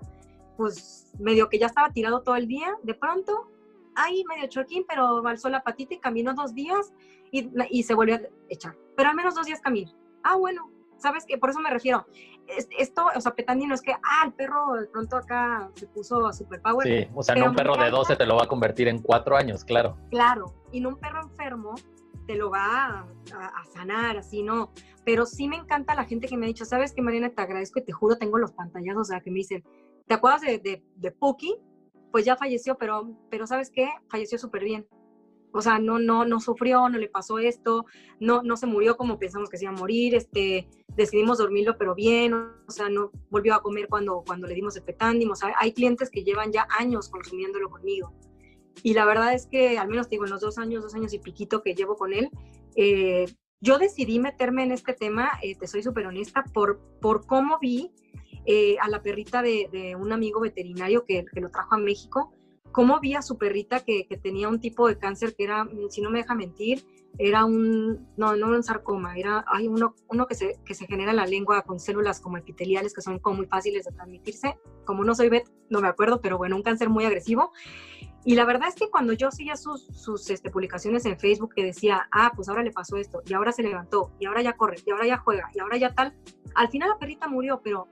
pues medio que ya estaba tirado todo el día, de pronto, ahí medio choquín, pero alzó la patita y caminó dos días y, y se volvió a echar, pero al menos dos días caminó. Ah, bueno, ¿sabes qué? Por eso me refiero. Esto, o sea, Petandi no es que, ah, el perro de pronto acá se puso a superpower. Sí, o sea, no un perro de 12 te lo va a convertir en cuatro años, claro. Claro, y no un perro enfermo te lo va a, sanar, así, no. Pero sí me encanta la gente que me ha dicho, ¿sabes qué, Mariana? Te agradezco y te juro, tengo los pantallazos, o sea, que me dicen, ¿te acuerdas de, de, de Puki? Pues ya falleció, pero, pero ¿sabes qué? Falleció súper bien. O sea, no, no, no sufrió, no le pasó esto, no, no se murió como pensamos que se iba a morir, este, decidimos dormirlo pero bien, o sea, no volvió a comer cuando, cuando le dimos el petándimo. O sea, hay clientes que llevan ya años consumiéndolo conmigo. Y la verdad es que, al menos digo, en los dos años, dos años y piquito que llevo con él, eh, yo decidí meterme en este tema, eh, te soy súper honesta, por, por cómo vi eh, a la perrita de, de, un amigo veterinario que, que, lo trajo a México cómo vi a su perrita que, tenía un tipo de cáncer que era, si no me deja mentir, era un, no, no un sarcoma, era, hay uno, uno que, se, que se genera en la lengua con células como epiteliales que son como muy fáciles de transmitirse. Como no soy vet, no me acuerdo, pero bueno, un cáncer muy agresivo. Y la verdad es que cuando yo seguía sus, sus este, publicaciones en Facebook que decía, ah, pues ahora le pasó esto, y ahora se levantó, y ahora ya corre, y ahora ya juega, y ahora ya tal, al final la perrita murió, pero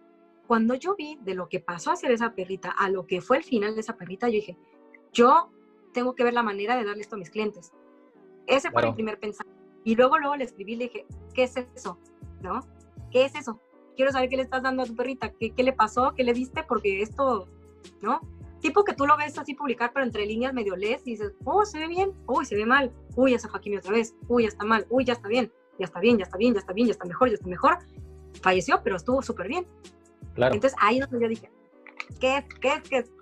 cuando yo vi de lo que pasó a ser esa perrita a lo que fue el final de esa perrita, yo dije, yo tengo que ver la manera de darle esto a mis clientes. Ese fue mi primer pensamiento. Y luego, luego le escribí y le dije, ¿qué es eso? ¿No? ¿Qué es eso? Quiero saber qué le estás dando a tu perrita, qué, qué le pasó, qué le diste, porque esto, ¿no? Tipo que tú lo ves así publicar, pero entre líneas medio lees y dices, oh, se ve bien, uy, se ve mal, uy, ya se fue otra vez, uy, ya está mal, uy, ya está bien, ya está bien, ya está bien, ya está bien, ya está mejor, ya está mejor. Falleció, pero estuvo súper bien. Claro. Entonces ahí es donde yo dije, ¿qué es? ¿Qué es? ¿Qué es?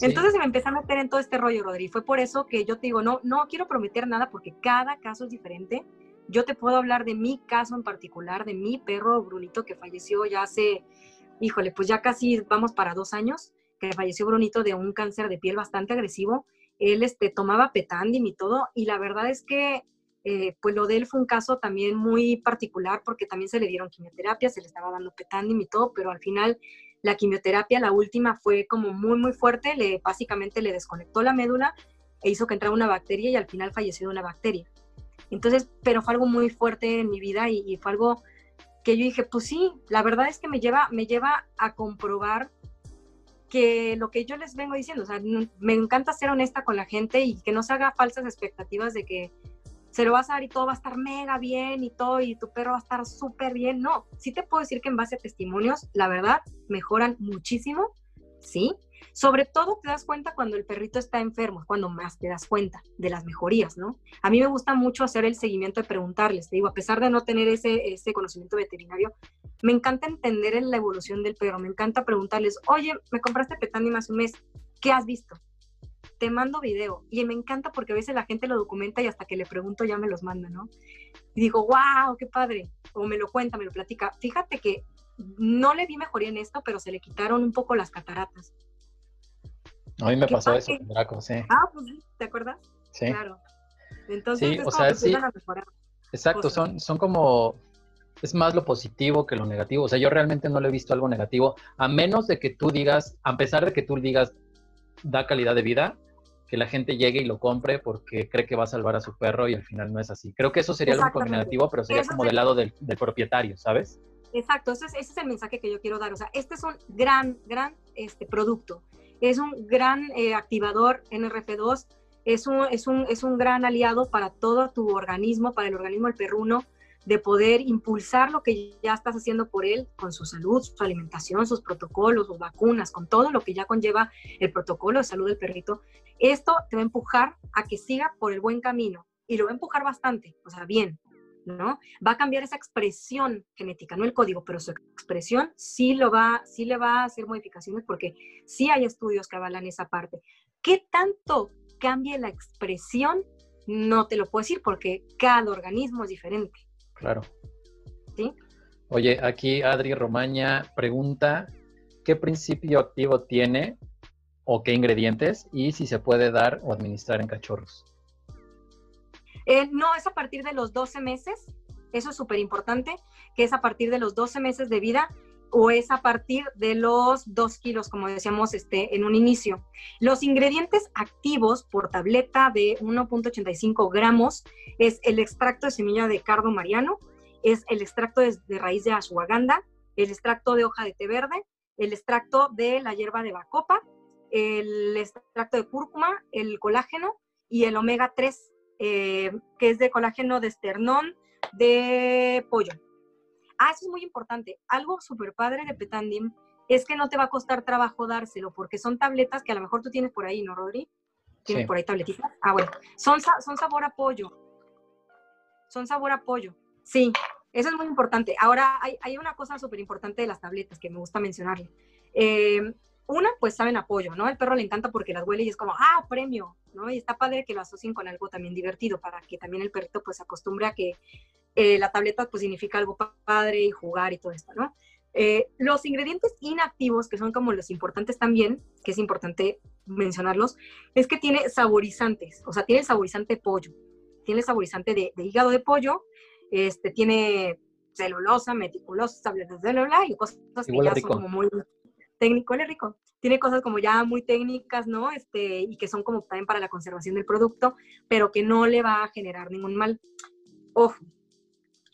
Entonces me empecé a meter en todo este rollo, Rodri. Fue por eso que yo te digo, no, no quiero prometer nada porque cada caso es diferente. Yo te puedo hablar de mi caso en particular, de mi perro Brunito que falleció ya hace, híjole, pues ya casi vamos para dos años, que falleció Brunito de un cáncer de piel bastante agresivo. Él este, tomaba petandim y todo, y la verdad es que eh, pues lo de él fue un caso también muy particular porque también se le dieron quimioterapia, se le estaba dando petandim y todo, pero al final la quimioterapia, la última, fue como muy, muy fuerte, le, básicamente le desconectó la médula e hizo que entrara una bacteria y al final falleció de una bacteria. Entonces, pero fue algo muy fuerte en mi vida y, fue algo que yo dije, pues sí, la verdad es que me lleva, me lleva a comprobar que lo que yo les vengo diciendo, o sea, me encanta ser honesta con la gente y que no se haga falsas expectativas de que se lo vas a dar y todo va a estar mega bien y todo y tu perro va a estar súper bien. No, sí te puedo decir que en base a testimonios, la verdad, mejoran muchísimo, ¿sí? Sobre todo te das cuenta cuando el perrito está enfermo, cuando más te das cuenta de las mejorías, ¿no? A mí me gusta mucho hacer el seguimiento de preguntarles, te digo, a pesar de no tener ese, ese conocimiento veterinario, me encanta entender la evolución del perro, me encanta preguntarles, oye, me compraste petani hace un mes, ¿qué has visto? Te mando video. Y me encanta porque a veces la gente lo documenta y hasta que le pregunto ya me los manda, ¿no? Y digo, wow, qué padre. O me lo cuenta, me lo platica. Fíjate que no le vi mejoría en esto, pero se le quitaron un poco las cataratas. A mí me pasó eso con Draco, sí. Ah, pues sí, ¿te acuerdas? Sí. Claro. Entonces, sí, o sea, sí. Exacto, son, son como, es más lo positivo que lo negativo. O sea, yo realmente no le he visto algo negativo, a menos de que tú digas, a pesar de que tú digas, da calidad de vida, que la gente llegue y lo compre porque cree que va a salvar a su perro y al final no es así. Creo que eso sería algo combinativo, pero sería como del lado del, propietario, ¿sabes? Exacto, ese es, el mensaje que yo quiero dar. O sea, este es un gran, gran este, producto. Es un gran eh, activador NRF2, es un, es, un, es un gran aliado para todo tu organismo, para el organismo del perruno de poder impulsar lo que ya estás haciendo por él con su salud, su alimentación, sus protocolos, sus vacunas, con todo lo que ya conlleva el protocolo de salud del perrito, esto te va a empujar a que siga por el buen camino y lo va a empujar bastante, o sea, bien, ¿no? Va a cambiar esa expresión genética, no el código, pero su expresión sí, lo va, sí le va a hacer modificaciones porque sí hay estudios que avalan esa parte. ¿Qué tanto cambie la expresión? No te lo puedo decir porque cada organismo es diferente. Claro. ¿Sí? Oye, aquí Adri Romaña pregunta, ¿qué principio activo tiene o qué ingredientes y si se puede dar o administrar en cachorros? Eh, no, es a partir de los 12 meses, eso es súper importante, que es a partir de los 12 meses de vida o es a partir de los 2 kilos, como decíamos este, en un inicio. Los ingredientes activos por tableta de 1.85 gramos es el extracto de semilla de cardo mariano, es el extracto de, raíz de ashwagandha, el extracto de hoja de té verde, el extracto de la hierba de bacopa, el extracto de cúrcuma, el colágeno y el omega 3, eh, que es de colágeno de esternón de pollo. Ah, eso es muy importante. Algo súper padre de Petandim es que no te va a costar trabajo dárselo, porque son tabletas que a lo mejor tú tienes por ahí, ¿no, Rodri? ¿Tienes por ahí tabletitas? Ah, bueno. Son, son sabor a pollo. Son sabor a pollo. Sí, eso es muy importante. Ahora, hay, hay una cosa súper importante de las tabletas que me gusta mencionarle. Eh, una, pues saben apoyo, ¿no? El perro le encanta porque las huele y es como, ah, premio, ¿no? Y está padre que lo asocien con algo también divertido para que también el perrito pues acostumbre a que eh, la tableta pues significa algo padre y jugar y todo esto, ¿no? Eh, los ingredientes inactivos, que son como los importantes también, que es importante mencionarlos, es que tiene saborizantes, o sea, tiene saborizante de pollo, tiene saborizante de, hígado de pollo, este, tiene celulosa, meticulosa, tabletas de bla, y cosas que ya son como muy técnico, es rico. Tiene cosas como ya muy técnicas, ¿no? Este, y que son como también para la conservación del producto, pero que no le va a generar ningún mal. Ojo,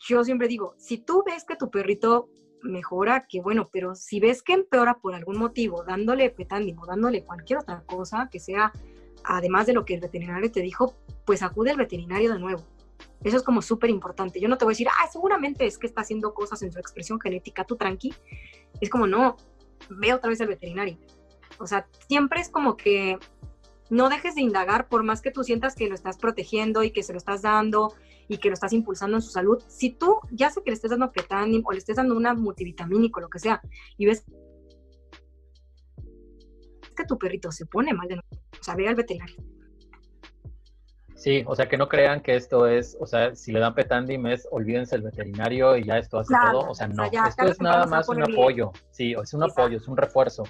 yo siempre digo, si tú ves que tu perrito mejora, que bueno, pero si ves que empeora por algún motivo, dándole petándimo, dándole cualquier otra cosa que sea, además de lo que el veterinario te dijo, pues acude al veterinario de nuevo. Eso es como súper importante. Yo no te voy a decir, ah, seguramente es que está haciendo cosas en su expresión genética, tú tranqui. Es como, no, ve otra vez al veterinario. O sea, siempre es como que no dejes de indagar por más que tú sientas que lo estás protegiendo y que se lo estás dando y que lo estás impulsando en su salud. Si tú, ya sé que le estés dando petanim o le estés dando una multivitamínico, lo que sea, y ves que tu perrito se pone mal de nuevo, o sea, ve al veterinario. Sí, o sea, que no crean que esto es, o sea, si le dan petandim es olvídense el veterinario y ya esto hace todo. O sea, no, esto es nada más un apoyo. Sí, es un apoyo, es un refuerzo.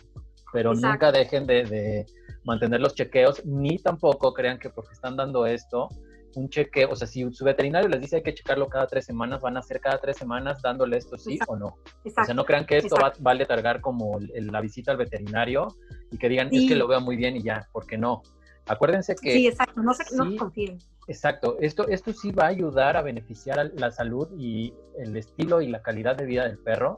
Pero nunca dejen de, de, mantener los chequeos, ni tampoco crean que porque están dando esto, un chequeo, o sea, si su veterinario les dice hay que checarlo cada tres semanas, van a hacer cada tres semanas dándole esto sí o no. O sea, no crean que esto va, a letargar como la visita al veterinario y que digan, es que lo veo muy bien y ya, porque no. Acuérdense que... Sí, exacto, no, se, no confíen. Exacto, esto, esto sí va a ayudar a beneficiar a la salud y el estilo y la calidad de vida del perro,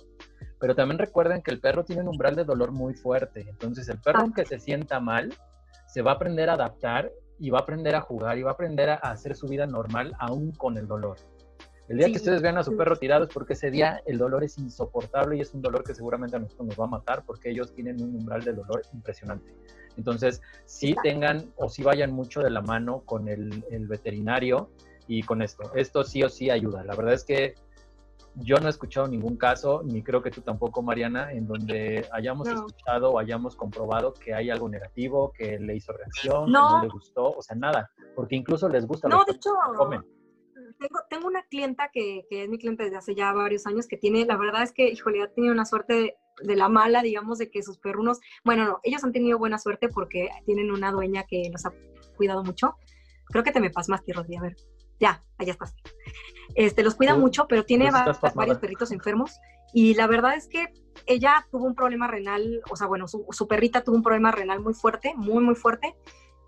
pero también recuerden que el perro tiene un umbral de dolor muy fuerte, entonces el perro aunque se sienta mal, se va a aprender a adaptar y va a aprender a jugar y va a aprender a hacer su vida normal aún con el dolor. El día que ustedes vean a su perro tirado es porque ese día el dolor es insoportable y es un dolor que seguramente a nosotros nos va a matar porque ellos tienen un umbral de dolor impresionante. Entonces, sí tengan o sí vayan mucho de la mano con el, el veterinario y con esto. Esto sí o sí ayuda. La verdad es que yo no he escuchado ningún caso, ni creo que tú tampoco, Mariana, en donde hayamos escuchado o hayamos comprobado que hay algo negativo, que le hizo reacción, no. que no le gustó, o sea, nada, porque incluso les gusta no, de hecho, Tengo, tengo una clienta que, que, es mi cliente desde hace ya varios años que tiene, la verdad es que, híjole, ha tenido una suerte de, la mala, digamos, de que sus perrunos, bueno, no, ellos han tenido buena suerte porque tienen una dueña que los ha cuidado mucho. Creo que te me pasas más, Rodi, a ver. Ya, allá estás. Este, los cuida mucho, pero tiene varios perritos enfermos. Y la verdad es que ella tuvo un problema renal, o sea, bueno, su, su, perrita tuvo un problema renal muy fuerte, muy, muy fuerte.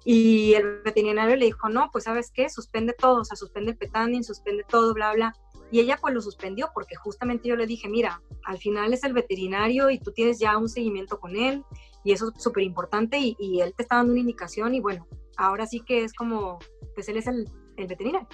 Y el veterinario le dijo, no, pues sabes qué, suspende todo, o sea, suspende el petanding, suspende todo, bla, bla. Y ella pues lo suspendió porque justamente yo le dije, mira, al final es el veterinario y tú tienes ya un seguimiento con él y eso es súper importante y, y, él te está dando una indicación y bueno, ahora sí que es como, pues él es el, el veterinario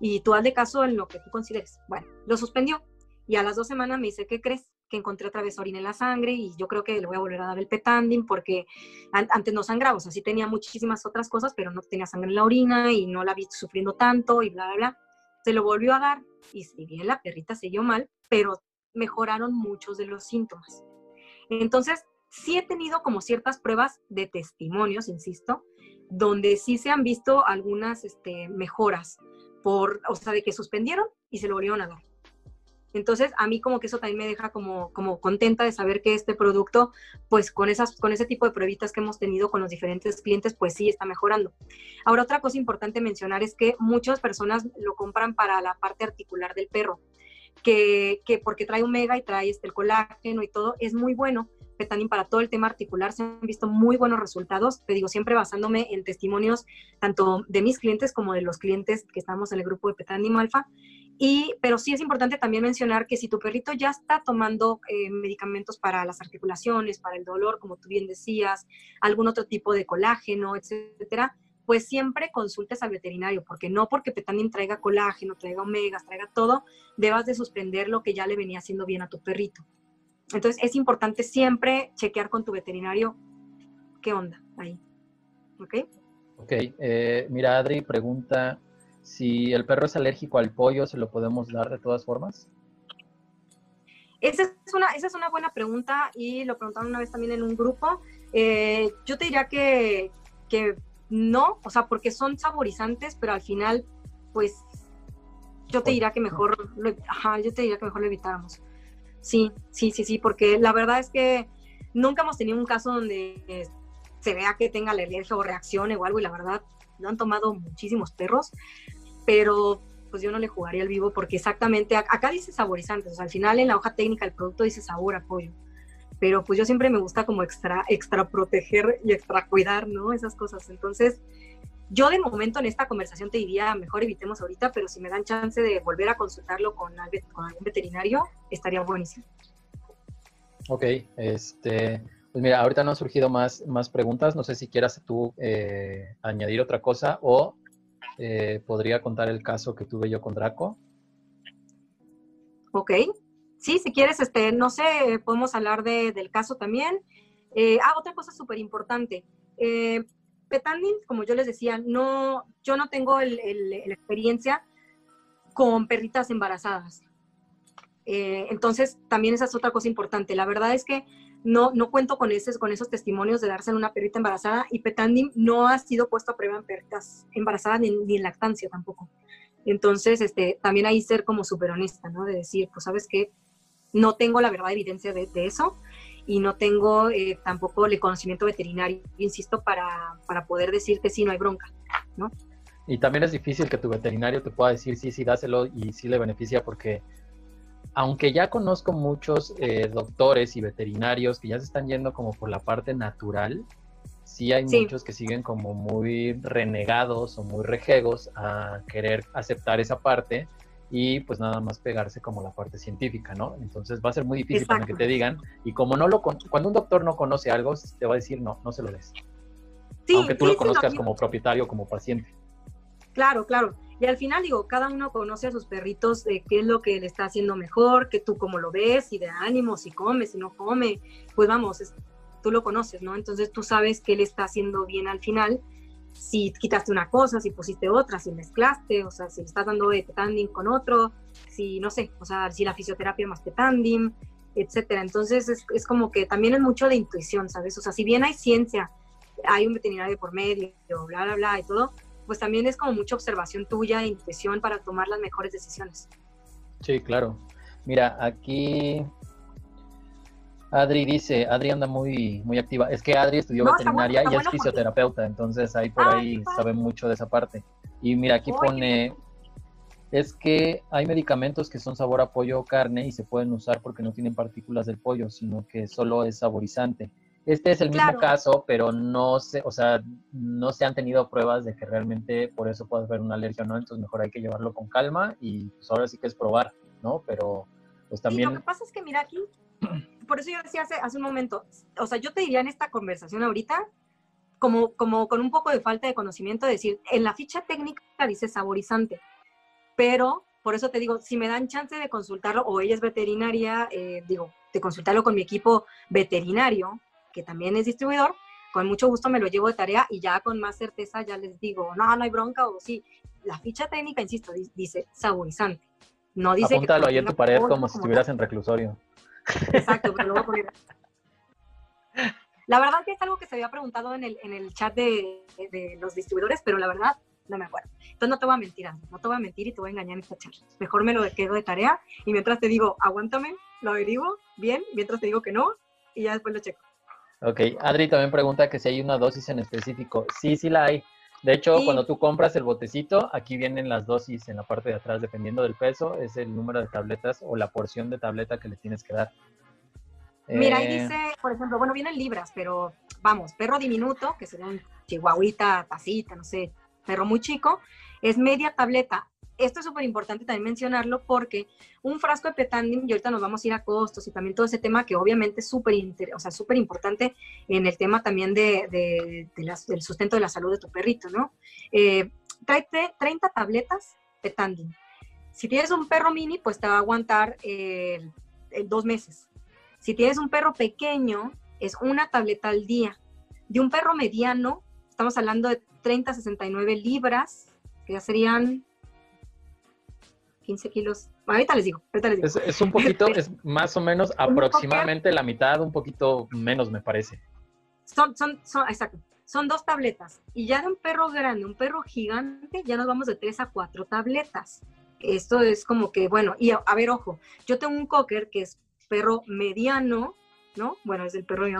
y tú haz de caso en lo que tú consideres. Bueno, lo suspendió y a las dos semanas me dice, ¿qué crees? Que encontré otra vez orina en la sangre y yo creo que le voy a volver a dar el petanding porque antes no sangraba, o sea, sí tenía muchísimas otras cosas, pero no tenía sangre en la orina y no la vi sufriendo tanto y bla, bla, bla. Se lo volvió a dar y si bien la perrita siguió mal, pero mejoraron muchos de los síntomas. Entonces, sí he tenido como ciertas pruebas de testimonios, insisto, donde sí se han visto algunas este, mejoras por, o sea, de que suspendieron y se lo volvieron a dar. Entonces, a mí como que eso también me deja como, como contenta de saber que este producto, pues con, esas, con ese tipo de pruebitas que hemos tenido con los diferentes clientes, pues sí está mejorando. Ahora, otra cosa importante mencionar es que muchas personas lo compran para la parte articular del perro, que, que porque trae omega y trae este, el colágeno y todo, es muy bueno, Petanin para todo el tema articular. Se han visto muy buenos resultados, te digo, siempre basándome en testimonios tanto de mis clientes como de los clientes que estamos en el grupo de Petanim Alfa. Y, pero sí es importante también mencionar que si tu perrito ya está tomando eh, medicamentos para las articulaciones, para el dolor, como tú bien decías, algún otro tipo de colágeno, etcétera, pues siempre consultes al veterinario, porque no porque Petanin traiga colágeno, traiga omegas, traiga todo, debas de suspender lo que ya le venía haciendo bien a tu perrito. Entonces es importante siempre chequear con tu veterinario qué onda ahí. ¿Ok? Ok, eh, mira Adri pregunta si el perro es alérgico al pollo, ¿se lo podemos dar de todas formas? Esa es una, esa es una buena pregunta y lo preguntaron una vez también en un grupo. Eh, yo te diría que, que no, o sea, porque son saborizantes, pero al final, pues, yo te diría que mejor, lo, ajá, yo te diría que mejor lo evitáramos. Sí, sí, sí, sí, porque la verdad es que nunca hemos tenido un caso donde se vea que tenga alergia o reaccione o algo y la verdad lo han tomado muchísimos perros, pero pues yo no le jugaría al vivo porque exactamente acá dice saborizantes, o sea, al final en la hoja técnica el producto dice sabor a pollo. pero pues yo siempre me gusta como extra, extra proteger y extra cuidar, ¿no? Esas cosas. Entonces, yo de momento en esta conversación te diría, mejor evitemos ahorita, pero si me dan chance de volver a consultarlo con, con algún veterinario, estaría buenísimo. Ok, este, pues mira, ahorita no han surgido más, más preguntas, no sé si quieras tú eh, añadir otra cosa o eh, podría contar el caso que tuve yo con Draco. Ok, sí, si quieres, este, no sé, podemos hablar de, del caso también. Eh, ah, otra cosa súper importante. Eh, Petandin, como yo les decía, no, yo no tengo la experiencia con perritas embarazadas. Eh, entonces, también esa es otra cosa importante. La verdad es que no, no cuento con, ese, con esos testimonios de darse en una perrita embarazada y Petandim no ha sido puesto a prueba en perritas embarazadas ni, ni en lactancia tampoco. Entonces, este, también ahí ser como súper honesta, ¿no? De decir, pues, ¿sabes qué? No tengo la verdad evidencia de, eso y no tengo eh, tampoco el conocimiento veterinario, insisto, para, para poder decir que sí, no hay bronca, ¿no? Y también es difícil que tu veterinario te pueda decir sí, sí, dáselo y sí le beneficia porque aunque ya conozco muchos eh, doctores y veterinarios que ya se están yendo como por la parte natural, sí hay muchos que siguen como muy renegados o muy rejegos a querer aceptar esa parte y pues nada más pegarse como la parte científica, ¿no? Entonces va a ser muy difícil para que te digan y como no lo cuando un doctor no conoce algo te va a decir no, no se lo des. Aunque tú lo conozcas como propietario, como paciente. Claro, claro. Y al final digo, cada uno conoce a sus perritos de qué es lo que le está haciendo mejor, que tú cómo lo ves, si de ánimo, si come, si no come, pues vamos, tú lo conoces, ¿no? Entonces tú sabes qué le está haciendo bien al final, si quitaste una cosa, si pusiste otra, si mezclaste, o sea, si estás dando de petanding con otro, si no sé, o sea, si la fisioterapia más petanding, etcétera. Entonces es, es como que también es mucho de intuición, ¿sabes? O sea, si bien hay ciencia, hay un veterinario por medio, bla, bla, bla y todo, pues también es como mucha observación tuya e intuición para tomar las mejores decisiones. Sí, claro. Mira, aquí Adri dice, Adri anda muy, muy activa. Es que Adri estudió veterinaria y es fisioterapeuta, entonces ahí por ahí sabe mucho de esa parte. Y mira, aquí pone, es que hay medicamentos que son sabor a pollo o carne y se pueden usar porque no tienen partículas del pollo, sino que solo es saborizante. Este es el mismo caso, pero no se, o sea, no se han tenido pruebas de que realmente por eso puede haber una alergia o no, entonces mejor hay que llevarlo con calma y pues ahora sí que es probar, ¿no? Pero pues también... lo que pasa es que mira aquí, por eso yo decía hace, hace un momento, o sea, yo te diría en esta conversación ahorita, como, como con un poco de falta de conocimiento, decir, en la ficha técnica dice saborizante, pero por eso te digo, si me dan chance de consultarlo, o ella es veterinaria, eh, digo, de consultarlo con mi equipo veterinario, que también es distribuidor, con mucho gusto me lo llevo de tarea y ya con más certeza ya les digo, no, no hay bronca o sí. La ficha técnica, insisto, dice saborizante. No dice Apúntalo ahí en tu pared como, si estuvieras en reclusorio. Exacto, pero lo voy a poner. La verdad que es algo que se había preguntado en el, en el chat de, de, los distribuidores, pero la verdad no me acuerdo. Entonces no te voy a mentir, no te voy a mentir y te voy a engañar en esta charla. Mejor me lo quedo de tarea y mientras te digo, aguántame, lo averiguo bien, mientras te digo que no y ya después lo checo. Ok, Adri también pregunta que si hay una dosis en específico. Sí, sí la hay. De hecho, cuando tú compras el botecito, aquí vienen las dosis en la parte de atrás, dependiendo del peso, es el número de tabletas o la porción de tableta que le tienes que dar. Mira, ahí eh, dice, por ejemplo, bueno, vienen libras, pero vamos, perro diminuto, que sería un chihuahuita, tacita, no sé, perro muy chico, es media tableta esto es súper importante también mencionarlo porque un frasco de petandim, y ahorita nos vamos a ir a costos y también todo ese tema que obviamente es súper o sea, importante en el tema también de, del sustento de la salud de tu perrito, ¿no? Eh, 30 tabletas petandim. Si tienes un perro mini, pues te va a aguantar dos meses. Si tienes un perro pequeño, es una tableta al día. De un perro mediano, estamos hablando de 30 69 libras, que ya serían 15 kilos. Ahorita les digo, ahorita les digo. Es, un poquito, es más o menos aproximadamente la mitad, un poquito menos me parece. Son, son, son, exacto. Son dos tabletas. Y ya de un perro grande, un perro gigante, ya nos vamos de tres a cuatro tabletas. Esto es como que, bueno, y a, ver, ojo, yo tengo un cocker que es perro mediano, ¿no? Bueno, es el perro de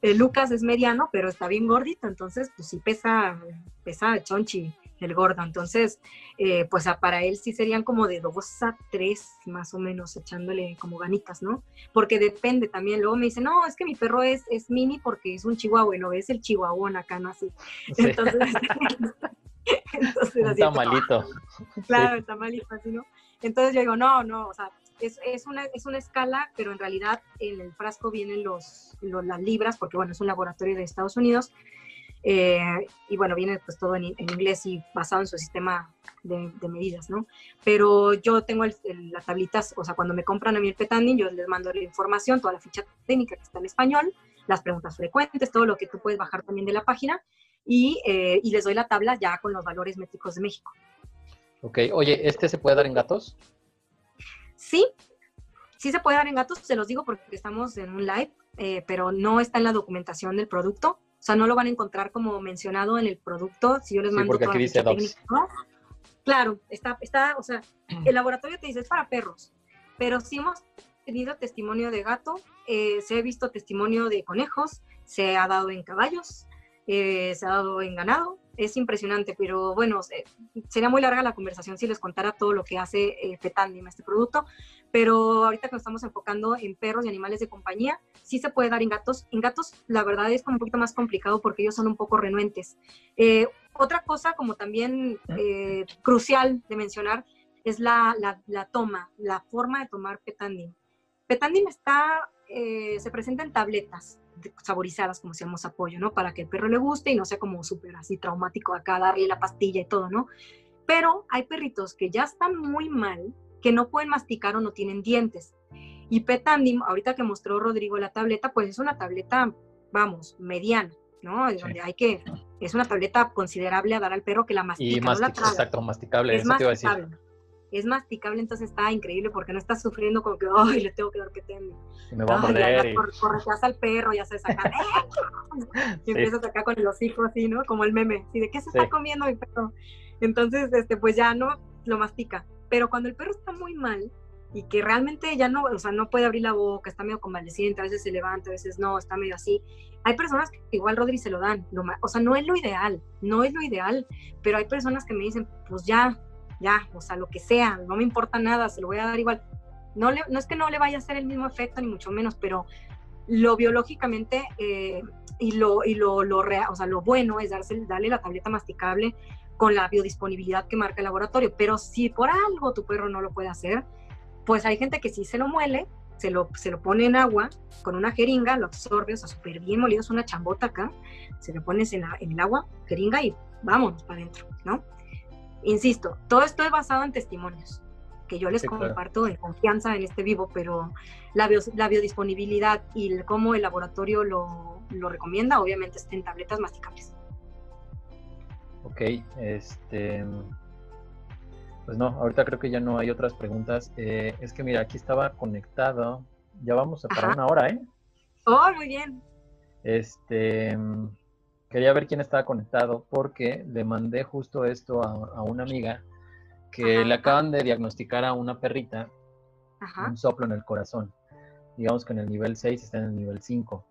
mi Lucas es mediano, pero está bien gordito, entonces, pues sí pesa, pesa chonchi el gordo. Entonces, eh, pues para él sí serían como de dos a tres más o menos, echándole como ganitas, ¿no? Porque depende también. Luego me dice, no, es que mi perro es, es mini porque es un chihuahua, y no es el chihuahuón acá, ¿no? Así. *laughs* Entonces, *laughs* entonces así, tamalito. *laughs* Claro, el tamalito, así, ¿no? Entonces yo digo, no, no, o sea, es, es, una, es una escala, pero en realidad en el frasco vienen los, los, las libras, porque bueno, es un laboratorio de Estados Unidos, eh, y bueno, viene pues todo en, inglés y basado en su sistema de, medidas, ¿no? Pero yo tengo las tablitas, o sea, cuando me compran a mí el petanding, yo les mando la información, toda la ficha técnica que está en español, las preguntas frecuentes, todo lo que tú puedes bajar también de la página, y, eh, y les doy la tabla ya con los valores métricos de México. Ok, oye, ¿este se puede dar en gatos? Sí, sí se puede dar en gatos, se los digo porque estamos en un live, eh, pero no está en la documentación del producto. O sea, no lo van a encontrar como mencionado en el producto. Si yo les mando sí, porque aquí dice técnica, ¿no? Claro, está, está, o sea, *clears throat* el laboratorio te dice es para perros, pero sí hemos tenido testimonio de gato, eh, se ha visto testimonio de conejos, se ha dado en caballos, eh, se ha dado en ganado, es impresionante, pero bueno, sería muy larga la conversación si les contara todo lo que hace eh, este producto, pero ahorita que nos estamos enfocando en perros y animales de compañía, sí se puede dar en gatos. En gatos, la verdad es como un poquito más complicado porque ellos son un poco renuentes. Eh, otra cosa como también eh, crucial de mencionar es la, la, toma, la forma de tomar Petandim. Petandim está, eh, se presenta en tabletas saborizadas, como llama apoyo, ¿no? Para que el perro le guste y no sea como súper así traumático acá, darle la pastilla y todo, ¿no? Pero hay perritos que ya están muy mal, que no pueden masticar o no tienen dientes. Y Petandim, ahorita que mostró Rodrigo la tableta, pues es una tableta, vamos, mediana, ¿no? Donde hay que, es una tableta considerable a dar al perro que la mastica. Y mastica, exacto, masticable, es eso te iba a decir es masticable, entonces está increíble porque no estás sufriendo como que, ay, le tengo que dar que tengo. Me va a morder. Ya, ya, al perro, ya se saca. *laughs* y empiezas acá con los hijos así, ¿no? Como el meme. ¿Y de qué se está comiendo mi perro? Entonces, este, pues ya no lo mastica. Pero cuando el perro está muy mal y que realmente ya no, o sea, no puede abrir la boca, está medio convaleciente, a veces se levanta, a veces no, está medio así. Hay personas que igual Rodri se lo dan, o sea, no es lo ideal, no es lo ideal, pero hay personas que me dicen, pues ya, ya, o sea, lo que sea, no me importa nada, se lo voy a dar igual. No, le, no es que no le vaya a hacer el mismo efecto, ni mucho menos, pero lo biológicamente eh, y, lo, y lo, lo, o sea, lo bueno es darse, darle la tableta masticable con la biodisponibilidad que marca el laboratorio. Pero si por algo tu perro no lo puede hacer, pues hay gente que sí se lo muele, se lo, se lo pone en agua con una jeringa, lo absorbe, o sea, súper bien molido, es una chambota acá, se lo pones en, en el agua, jeringa y vámonos para adentro, ¿no? Insisto, todo esto es basado en testimonios que yo les comparto en confianza en este vivo, pero la, la biodisponibilidad y cómo el laboratorio lo, lo recomienda, obviamente, está en tabletas masticables. Ok, este. Pues no, ahorita creo que ya no hay otras preguntas. Eh, es que mira, aquí estaba conectado. Ya vamos a para una hora, ¿eh? Oh, muy bien. Este. Quería ver quién estaba conectado porque le mandé justo esto a, una amiga que le acaban de diagnosticar a una perrita un soplo en el corazón. Digamos que en el nivel 6 está en el nivel 5.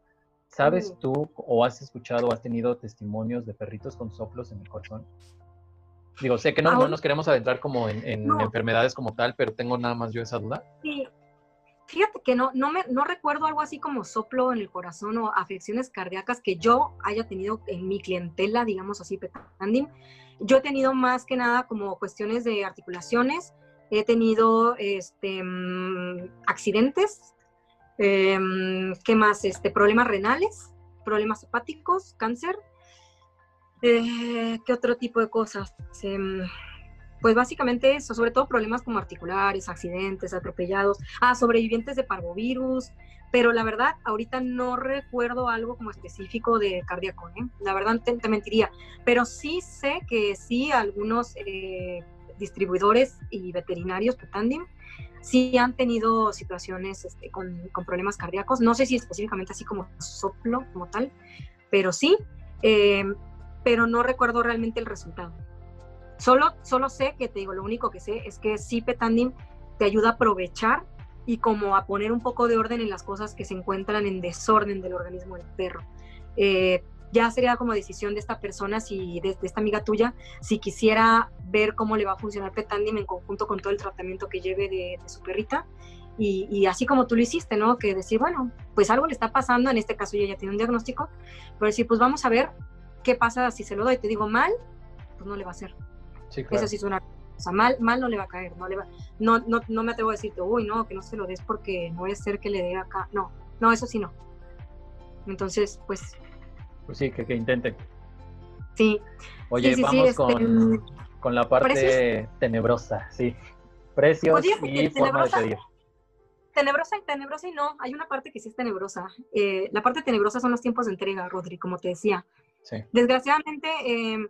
¿Sabes mm. tú o has escuchado o has tenido testimonios de perritos con soplos en el corazón? Digo, sé que no, no nos queremos adentrar como en, enfermedades como tal, pero tengo nada más yo esa duda. Sí, fíjate que no, no, me, no recuerdo algo así como soplo en el corazón o afecciones cardíacas que yo haya tenido en mi clientela, digamos así, petanding. Yo he tenido más que nada como cuestiones de articulaciones, he tenido este, mm, accidentes Em, ¿Qué más? Este, problemas renales, problemas hepáticos, cáncer. Eh, ¿Qué otro tipo de cosas? Em, pues básicamente eso, sobre todo problemas como articulares, accidentes, atropellados, ah, sobrevivientes de parvovirus, pero la verdad, ahorita no recuerdo algo como específico de cardíaco, ¿eh? la verdad te, mentiría, pero sí sé que sí algunos eh, distribuidores y veterinarios, Petandim, sí han tenido situaciones este, con, problemas cardíacos, no sé si específicamente así como soplo como tal, pero sí, eh, pero no recuerdo realmente el resultado. Solo, solo sé que te digo, lo único que sé es que sí Petandim te ayuda a aprovechar y como a poner un poco de orden en las cosas que se encuentran en desorden del organismo del perro. Eh, ya sería como decisión de esta persona, si de, esta amiga tuya, si quisiera ver cómo le va a funcionar Petandim en conjunto con todo el tratamiento que lleve de, su perrita. Y, así como tú lo hiciste, ¿no? Que decir, bueno, pues algo le está pasando, en este caso ella ya tiene un diagnóstico, pero decir, pues vamos a ver qué pasa si se lo doy. Te digo mal, pues no le va a hacer. Sí, claro. Eso sí es una o sea, mal, mal no le va a caer, no, le va, no, no, no me atrevo a decirte, uy, no, que no se lo des porque no es ser que le dé acá. No, no, eso sí no. Entonces, pues pues sí, que, que intenten. Sí. Oye, vamos con, este, con, la parte tenebrosa, sí. Precios y forma de pedir. Tenebrosa y tenebrosa y no, hay una parte que sí es tenebrosa. Eh, la parte tenebrosa son los tiempos de entrega, Rodri, como te decía. Sí. Desgraciadamente, em,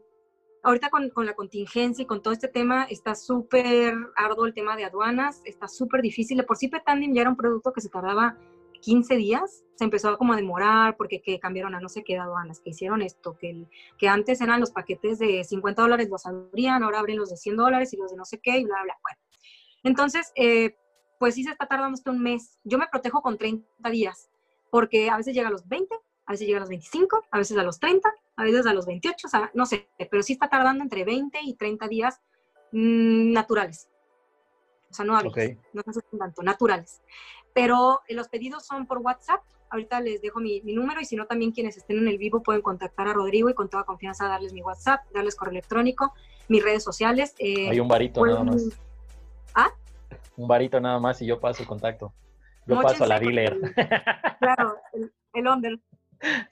ahorita con, la contingencia y con todo este tema, está súper arduo el tema de aduanas, está súper difícil. Por sí, Petandim ya era un producto que se tardaba 15 días se empezó como a demorar porque que cambiaron a no sé qué aduanas, que hicieron esto, que, que antes eran los paquetes de 50 dólares los abrían, ahora abren los de 100 dólares y los de no sé qué y bla, bla, bueno. Entonces, eh, pues sí se está tardando hasta un mes. Yo me protejo con 30 días porque a veces llega a los 20, a veces llega a los 25, a veces a los 30, a veces a los 28, o sea, no sé, pero sí está tardando entre 20 y 30 días mm, naturales. O sea, no hábiles, no tanto, naturales pero eh, los pedidos son por WhatsApp. Ahorita les dejo mi, número y si no, también quienes estén en el vivo pueden contactar a Rodrigo y con toda confianza darles mi WhatsApp, darles correo electrónico, mis redes sociales. Eh, Hay un varito nada más. ¿Ah? Un varito nada más y yo paso el contacto. Yo paso a la dealer. claro, el, el under.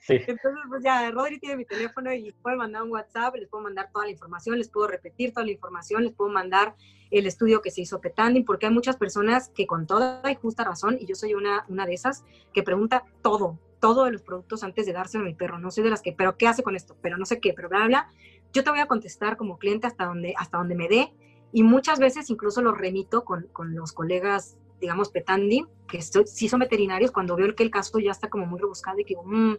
Sí. Entonces, pues ya, Rodri tiene mi teléfono y puede mandar un WhatsApp, les puedo mandar toda la información, les puedo repetir toda la información, les puedo mandar el estudio que se hizo Petanding, porque hay muchas personas que con toda y justa razón, y yo soy una, una de esas, que pregunta todo, todo de los productos antes de dárselo a mi perro. No soy de las que, pero ¿qué hace con esto? Pero no sé qué, pero bla, bla. Yo te voy a contestar como cliente hasta donde, hasta donde me dé, y muchas veces incluso lo remito con, con los colegas digamos, Petandi, que sí son veterinarios, cuando veo que el caso ya está como muy rebuscado y que mmm,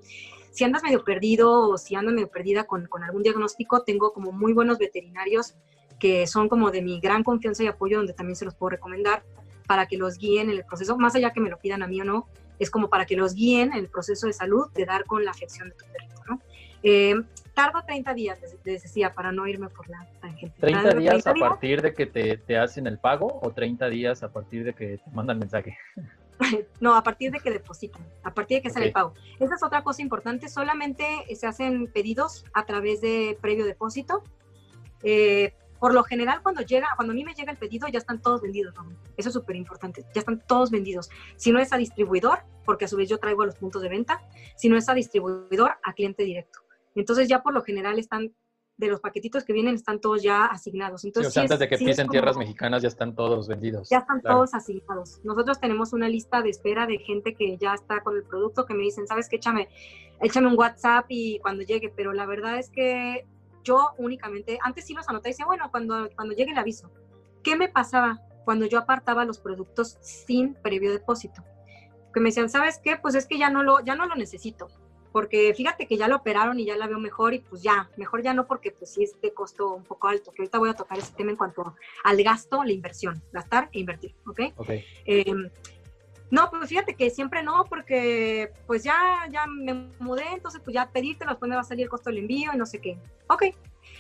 si andas medio perdido o si andas medio perdida con, con, algún diagnóstico, tengo como muy buenos veterinarios que son como de mi gran confianza y apoyo, donde también se los puedo recomendar para que los guíen en el proceso, más allá que me lo pidan a mí o no, es como para que los guíen en el proceso de salud de dar con la afección de tu perrito, ¿no? Eh, tardo 30 días, les decía, para no irme por la tangente. ¿30 días a partir de que te, te, hacen el pago o 30 días a partir de que te mandan mensaje? *laughs* no, a partir de que depositan, a partir de que sale el pago. Esa es otra cosa importante, solamente se hacen pedidos a través de previo depósito. Eh, por lo general, cuando llega, cuando a mí me llega el pedido, ya están todos vendidos, Eso es súper importante, ya están todos vendidos. Si no es a distribuidor, porque a su vez yo traigo a los puntos de venta, si no es a distribuidor, a cliente directo. Entonces ya por lo general están, de los paquetitos que vienen, están todos ya asignados. Entonces, antes de que pisen tierras mexicanas ya están todos vendidos. Ya están todos asignados. Nosotros tenemos una lista de espera de gente que ya está con el producto, que me dicen, ¿sabes qué? Échame, échame un WhatsApp y cuando llegue, pero la verdad es que yo únicamente, antes sí los anoté y decía, bueno, cuando, cuando llegue el aviso. ¿Qué me pasaba cuando yo apartaba los productos sin previo depósito? Que me decían, ¿sabes qué? Pues es que ya no lo, ya no lo necesito porque fíjate que ya lo operaron y ya la veo mejor y pues ya, mejor ya no porque pues sí es de costo un poco alto, que ahorita voy a tocar ese tema en cuanto al gasto, la inversión, gastar e invertir, ¿ok? okay. Em, no, pues fíjate que siempre no, porque pues ya, ya me mudé, entonces pues ya pedirte después me va a salir el costo del envío y no sé qué. Ok,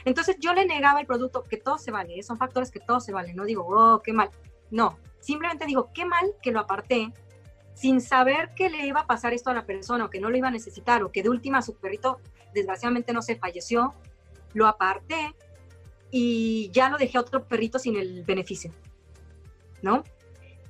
entonces yo le negaba el producto, que todo se vale, ¿eh? son factores que todo se vale, no digo, oh, qué mal. No, simplemente digo, qué mal que lo aparté sin saber que le iba a pasar esto a la persona o que no lo iba a necesitar o que de última su perrito desgraciadamente no se falleció, lo aparté y ya lo dejé a otro perrito sin el beneficio, ¿no?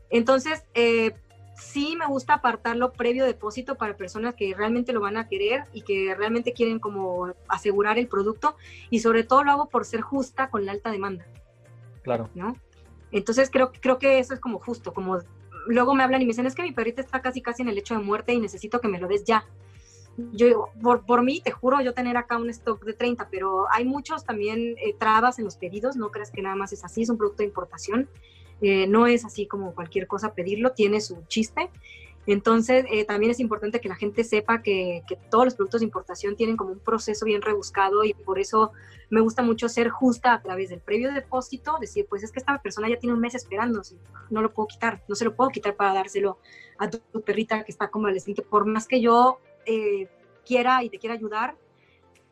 Entonces, eh, sí me gusta apartarlo previo depósito para personas que realmente lo van a querer y que realmente quieren como asegurar el producto y sobre todo lo hago por ser justa con la alta demanda. Claro. ¿No? Entonces creo, creo que eso es como justo, como luego me hablan y me dicen, es que mi perrita está casi casi en el lecho de muerte y necesito que me lo des ya. Yo por, por mí, te juro yo tener acá un stock de 30, pero hay muchos también eh, trabas en los pedidos, no creas que nada más es así, es un producto de importación, eh, no es así como cualquier cosa pedirlo, tiene su chiste. Entonces, eh, también es importante que la gente sepa que, que, todos los productos de importación tienen como un proceso bien rebuscado y por eso me gusta mucho ser justa a través del previo depósito, decir, pues es que esta persona ya tiene un mes esperando, no lo puedo quitar, no se lo puedo quitar para dárselo a tu, perrita que está convaleciente, por más que yo eh, quiera y te quiera ayudar,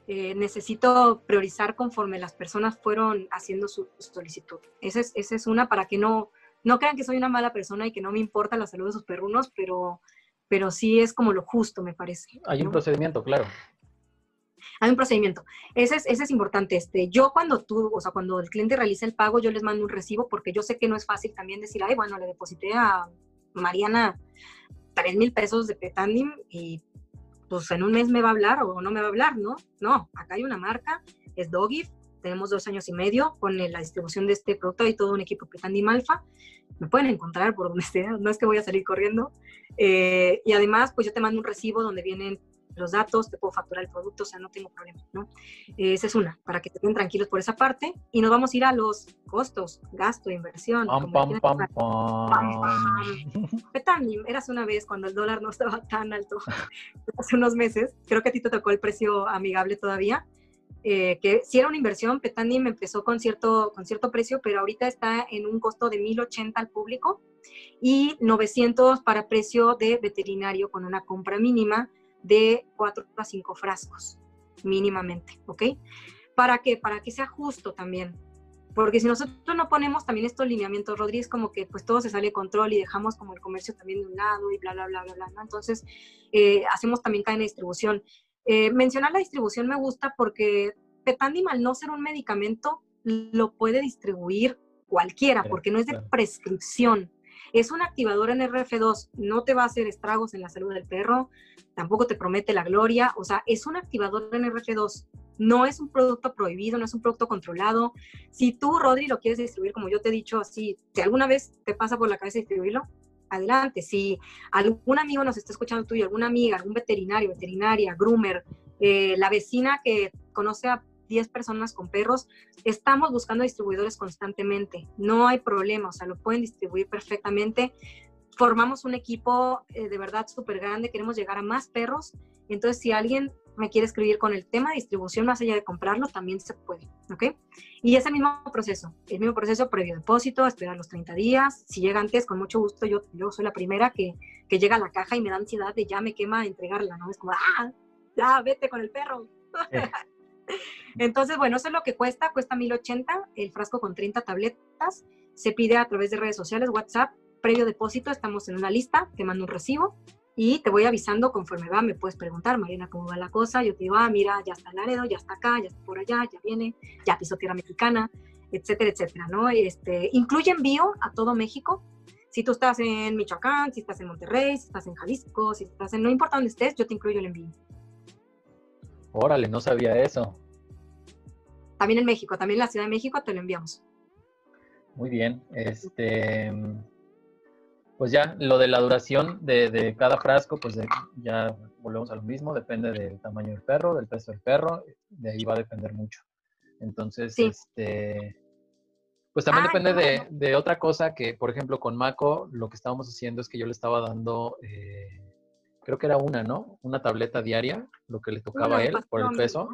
eh, necesito priorizar conforme las personas fueron haciendo su solicitud. Esa es, esa es una para que no, no crean que soy una mala persona y que no me importa la salud de sus perrunos, pero, pero sí es como lo justo, me parece. Hay un procedimiento, claro. Hay un procedimiento. Ese es, ese es importante. Este, yo cuando tú, o sea, cuando el cliente realiza el pago, yo les mando un recibo porque yo sé que no es fácil también decir, ay, bueno, le deposité a Mariana 3 mil pesos de Petandim y pues en un mes me va a hablar o no me va a hablar, ¿no? No, acá hay una marca, es Dogif, tenemos dos años y medio con la distribución de este producto y todo un equipo Petandim Alfa. Me pueden encontrar por donde *laughs* sea, no es que voy a salir corriendo. Eh, y además, pues yo te mando un recibo donde vienen los datos, te puedo facturar el producto, o sea, no tengo problema, ¿no? esa es una, para que estén tranquilos por esa parte. Y nos vamos a ir a los costos, gasto, inversión. Pam, pam, pam, eras una vez cuando el dólar no estaba tan alto, *laughs* hace unos meses, creo que a ti te tocó el precio amigable todavía. Eh, que si era una inversión, me empezó con cierto, con cierto precio, pero ahorita está en un costo de 1080 al público y 900 para precio de veterinario con una compra mínima de 4 a 5 frascos, mínimamente, ¿ok? ¿Para qué? Para que sea justo también. Porque si nosotros no ponemos también estos lineamientos, Rodríguez, como que pues todo se sale de control y dejamos como el comercio también de un lado y bla, bla, bla, bla, bla, ¿no? Entonces, eh, hacemos también cadena de distribución. Eh, mencionar la distribución me gusta porque Petandim, al no ser un medicamento, lo puede distribuir cualquiera, porque no es de prescripción. Es un activador en RF2, no te va a hacer estragos en la salud del perro, tampoco te promete la gloria, o sea, es un activador en RF2, no es un producto prohibido, no es un producto controlado. Si tú, Rodri, lo quieres distribuir, como yo te he dicho, así, si alguna vez te pasa por la cabeza distribuirlo, adelante. Si algún amigo nos está escuchando tuyo, alguna amiga, algún veterinario, veterinaria, groomer, eh, la vecina que conoce a 10 personas con perros, estamos buscando distribuidores constantemente. No hay problema, o sea, lo pueden distribuir perfectamente. Formamos un equipo eh, de verdad súper grande, queremos llegar a más perros. Entonces, si alguien me quiere escribir con el tema de distribución más allá de comprarlo, también se puede, ¿ok? Y es el mismo proceso, el mismo proceso previo depósito, esperar los 30 días. Si llega antes, con mucho gusto, yo, yo soy la primera que, que llega a la caja y me da ansiedad de ya me quema entregarla, ¿no? Es como, ah, ya, vete con el perro. *laughs* Entonces, bueno, eso es lo que cuesta, cuesta 1080 el frasco con 30 tabletas. Se pide a través de redes sociales, WhatsApp, previo depósito, estamos en una lista, te mando un recibo y te voy avisando conforme va, me puedes preguntar, Marina, ¿cómo va la cosa? Yo te digo, ah, mira, ya está Laredo, ya está acá, ya está por allá, ya viene, ya pisó tierra mexicana, etcétera, etcétera, ¿no? Este, incluye envío a todo México. Si tú estás en Michoacán, si estás en Monterrey, si estás en Jalisco, si estás en, no importa dónde estés, yo te incluyo el envío. Órale, no sabía eso. También en México, también en la Ciudad de México te lo enviamos. Muy bien. Este, pues ya lo de la duración de, cada frasco, pues ya volvemos a lo mismo, depende del tamaño del perro, del peso del perro, de ahí va a depender mucho. Entonces, este, pues también depende de, otra cosa que, por ejemplo, con Mako, lo que estábamos haciendo es que yo le estaba dando eh, creo que era una, ¿no? Una tableta diaria, lo que le tocaba a él por el peso.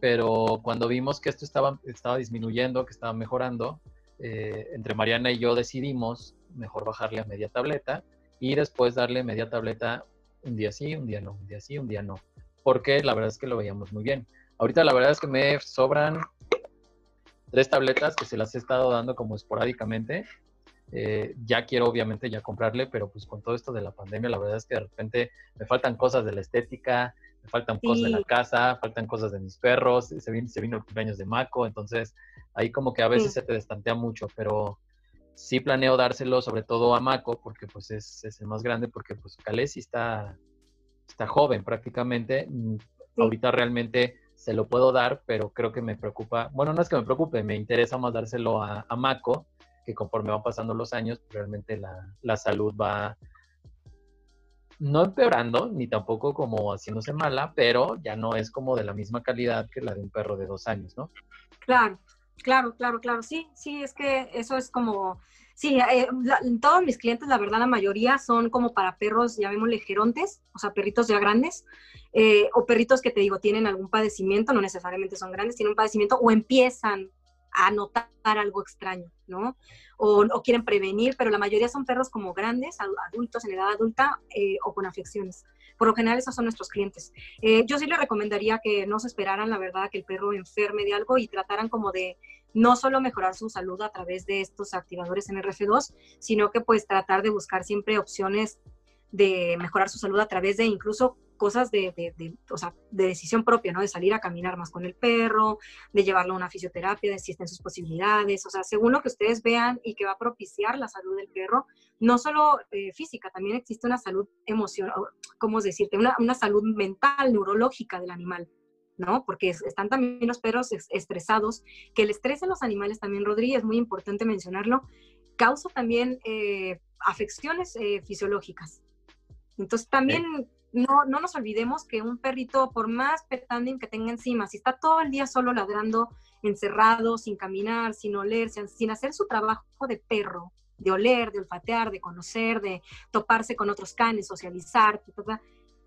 Pero cuando vimos que esto estaba, estaba disminuyendo, que estaba mejorando, eh, entre Mariana y yo decidimos mejor bajarle a media tableta y después darle media tableta un día sí, un día no, un día sí, un día no. Porque la verdad es que lo veíamos muy bien. Ahorita la verdad es que me sobran tres tabletas que se las he estado dando como esporádicamente eh, ya quiero obviamente ya comprarle, pero pues con todo esto de la pandemia, la verdad es que de repente me faltan cosas de la estética, me faltan cosas de la casa, faltan cosas de mis perros, se vino, se vino el cumpleaños de Maco, entonces ahí como que a veces se te destantea mucho, pero sí planeo dárselo sobre todo a Maco, porque pues es, es el más grande, porque pues Calesi está, está joven prácticamente, mm, ahorita realmente se lo puedo dar, pero creo que me preocupa, bueno, no es que me preocupe, me interesa más dárselo a, a Mako, que conforme van pasando los años, realmente la, salud va no empeorando, ni tampoco como haciéndose mala, pero ya no es como de la misma calidad que la de un perro de dos años, ¿no? Claro, claro, claro, claro. Sí, sí, es que eso es como, sí, eh, todos mis clientes, la verdad, la mayoría son como para perros, llamémosle gerontes, o sea, perritos ya grandes, eh, o perritos que te digo, tienen algún padecimiento, no necesariamente son grandes, tienen un padecimiento o empiezan a notar algo extraño, ¿no? O, quieren prevenir, pero la mayoría son perros como grandes, adultos en edad adulta eh, o con afecciones. Por lo general, esos son nuestros clientes. Eh, yo sí le recomendaría que no se esperaran, la verdad, que el perro enferme de algo y trataran como de no solo mejorar su salud a través de estos activadores en RF2, sino que pues tratar de buscar siempre opciones de mejorar su salud a través de incluso cosas de, de, o sea, de decisión propia, ¿no? De salir a caminar más con el perro, de llevarlo a una fisioterapia, de si están sus posibilidades, o sea, según lo que ustedes vean y que va a propiciar la salud del perro, no solo eh, física, también existe una salud emocional, ¿cómo decirte? Una, una salud mental, neurológica del animal. ¿no? Porque están también los perros estresados, que el estrés en los animales también, Rodríguez, es muy importante mencionarlo, causa también eh, afecciones eh, fisiológicas. Entonces también no, no nos olvidemos que un perrito, por más petanding que tenga encima, si está todo el día solo ladrando, encerrado, sin caminar, sin oler, sin hacer su trabajo de perro, de oler, de olfatear, de conocer, de toparse con otros canes, socializar,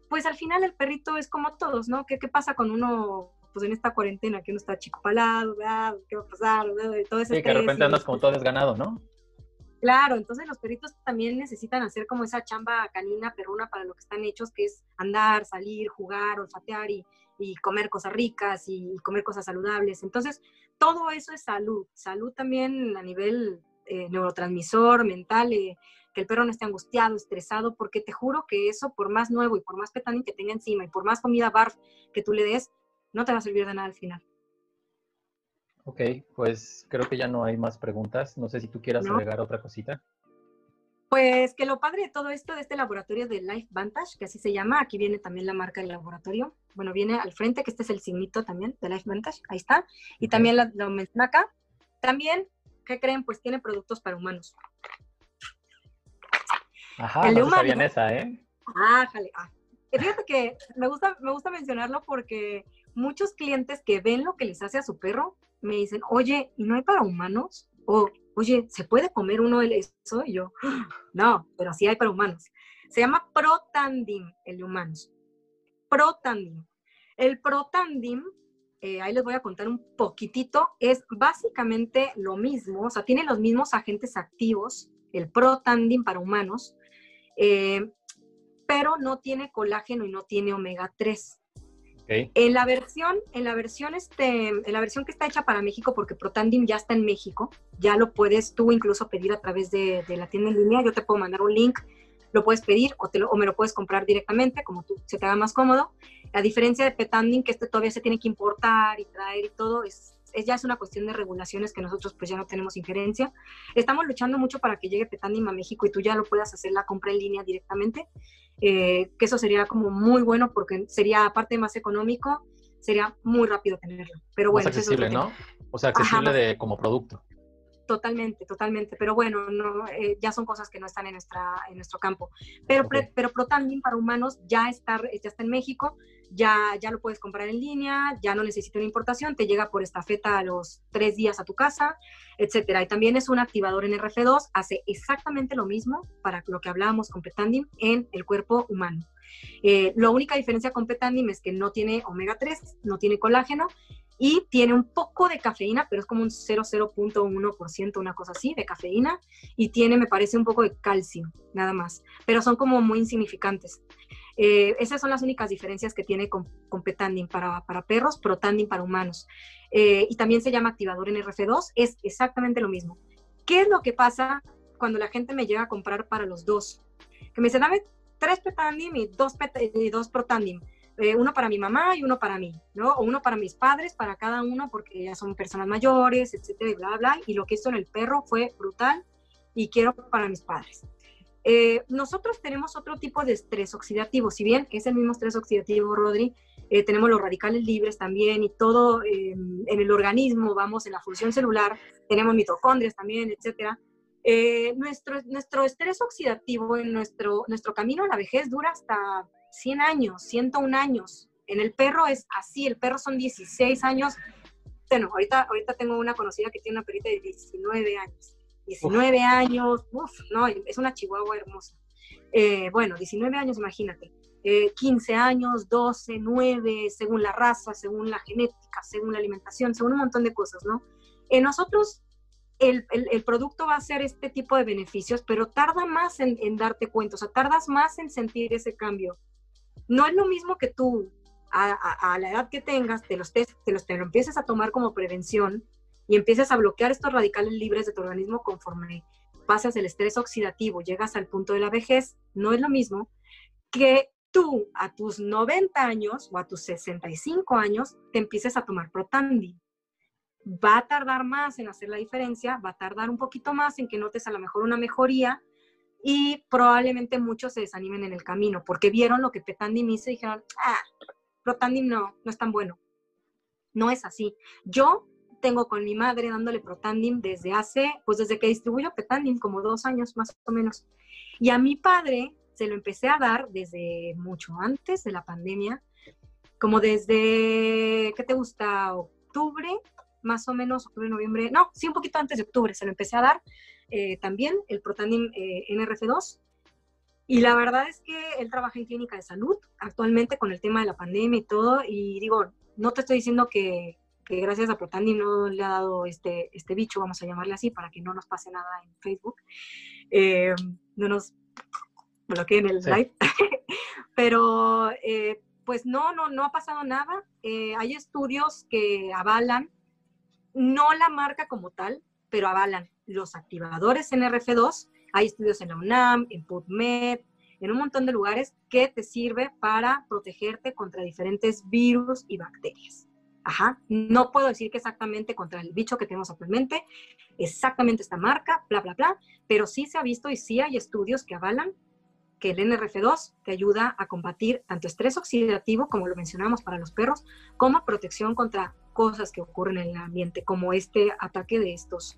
pues al final el perrito es como todos, ¿no? ¿Qué, qué pasa con uno pues en esta cuarentena que uno está chico palado, ¿qué va a pasar? Todo ese sí, que de repente andas como todo desganado, ¿no? Claro, entonces los perritos también necesitan hacer como esa chamba canina perruna para lo que están hechos, que es andar, salir, jugar, olfatear y, comer cosas ricas y, comer cosas saludables. Entonces, todo eso es salud. Salud también a nivel eh, neurotransmisor, mental, eh, que el perro no esté angustiado, estresado, porque te juro que eso, por más nuevo y por más petanín que tenga encima y por más comida barf que tú le des, no te va a servir de nada al final. Ok, pues creo que ya no hay más preguntas. No sé si tú quieras agregar otra cosita. Pues que lo padre de todo esto, de este laboratorio de Life Vantage, que así se llama, aquí viene también la marca del laboratorio. Bueno, viene al frente, que este es el signito también de Life Vantage, ahí está. Y también lo menciona acá. También, ¿qué creen? Pues tiene productos para humanos. Ajá, el no esa, ¿eh? Ah, jale. Ah. Fíjate que me gusta, me gusta mencionarlo porque muchos clientes que ven lo que les hace a su perro me dicen, oye, ¿y no hay para humanos? O, oye, ¿se puede comer uno de eso? Y yo, *gasps* no, pero sí hay para humanos. Se llama Protandim, el de humanos. Protandim. El Protandim, eh, ahí les voy a contar un poquitito, es básicamente lo mismo, o sea, tiene los mismos agentes activos, el Protandim para humanos, eh, pero no tiene colágeno y no tiene omega 3. En la versión, en la versión, este, en la versión que está hecha para México, porque Protandim ya está en México, ya lo puedes tú incluso pedir a través de, la tienda en línea. Yo te puedo mandar un link, lo puedes pedir o, te o me lo puedes comprar directamente, como tú se te haga más cómodo. La diferencia de Petandim, que este todavía se tiene que importar y traer y todo, es es, ya es una cuestión de regulaciones que nosotros pues ya no tenemos injerencia. Estamos luchando mucho para que llegue Petandim a México y tú ya lo puedas hacer la compra en línea directamente, eh, que eso sería como muy bueno porque sería aparte más económico, sería muy rápido tenerlo. Pero bueno, más accesible, ¿no? O sea, accesible de, como producto. Totalmente, totalmente. Pero bueno, no, eh, ya son cosas que no están en, nuestra, en nuestro campo. Pero, pero Protandim para humanos ya está, ya está en México ya, ya lo puedes comprar en línea, ya no necesita una importación, te llega por estafeta a los tres días a tu casa, etcétera. Y también es un activador en RF2, hace exactamente lo mismo para lo que hablábamos con Petandim en el cuerpo humano. Eh, la única diferencia con Petandim es que no tiene omega 3, no tiene colágeno y tiene un poco de cafeína, pero es como un 0,0.1%, una cosa así, de cafeína, y tiene, me parece, un poco de calcio, nada más, pero son como muy insignificantes. Eh, esas son las únicas diferencias que tiene con, con Petandin para, para perros, Protandin para humanos. Eh, y también se llama activador en RF2, es exactamente lo mismo. ¿Qué es lo que pasa cuando la gente me llega a comprar para los dos? Que me dice, dame tres Petandim y dos, y dos Protandim. Eh, uno para mi mamá y uno para mí, ¿no? O uno para mis padres, para cada uno, porque ya son personas mayores, etcétera, y bla, bla. Y lo que hizo en el perro fue brutal y quiero para mis padres. Eh, nosotros tenemos otro tipo de estrés oxidativo, si bien es el mismo estrés oxidativo, Rodri, eh, tenemos los radicales libres también y todo em, en el organismo, vamos, en la función celular, tenemos mitocondrias también, etcétera. Eh, nuestro, nuestro estrés oxidativo en nuestro, nuestro camino a la vejez dura hasta 100 años, 101 años. En el perro es así, el perro son 16 años. Bueno, ahorita, ahorita tengo una conocida que tiene una perita de 19 años. 19 años, uf, no, es una chihuahua hermosa. Eh, bueno, 19 años, imagínate. 15 eh, años, 12, 9, según la raza, según la genética, según la alimentación, según un montón de cosas, ¿no? En nosotros el, el, producto va a ser este tipo de beneficios, pero tarda más en, en, darte cuenta, o sea, tardas más en sentir ese cambio. No es lo mismo que tú a, la edad que tengas, te los, te, los, te lo empieces a tomar como prevención y empieces a bloquear estos radicales libres de tu organismo conforme pasas el estrés oxidativo, llegas al punto de la vejez, no es lo mismo que tú a tus 90 años o a tus 65 años te empieces a tomar Protandim. Va a tardar más en hacer la diferencia, va a tardar un poquito más en que notes a lo mejor una mejoría y probablemente muchos se desanimen en el camino porque vieron lo que Protandim hizo y dijeron, ah, Protandim no, no es tan bueno. No es así. Yo tengo con mi madre dándole Protandim desde hace, pues desde que distribuyo Protandim, como dos años más o menos. Y a mi padre se lo empecé a dar desde mucho antes de la pandemia, como desde, ¿qué te gusta? Octubre, más o menos, octubre, noviembre, no, sí, un poquito antes de octubre se lo empecé a dar eh, también, el Protandim eh, NRF2. Y la verdad es que él trabaja en clínica de salud actualmente con el tema de la pandemia y todo. Y digo, no te estoy diciendo que, que gracias a Protandi no le ha dado este, este bicho, vamos a llamarle así, para que no nos pase nada en Facebook. Eh, no nos bloqueen el live. *laughs* Pero eh, pues no, no, no ha pasado nada. Eh, hay estudios que avalan, no la marca como tal, pero avalan los activadores en RF2 hay estudios en la UNAM, en PubMed, en un montón de lugares que te sirve para protegerte contra diferentes virus y bacterias. Ajá, no puedo decir que exactamente contra el bicho que tenemos actualmente, exactamente esta marca, bla, bla, bla, pero sí se ha visto y sí hay estudios que avalan que el NRF2 te ayuda a combatir tanto estrés oxidativo, como lo mencionamos para los perros, como protección contra cosas que ocurren en el ambiente, como este ataque de estos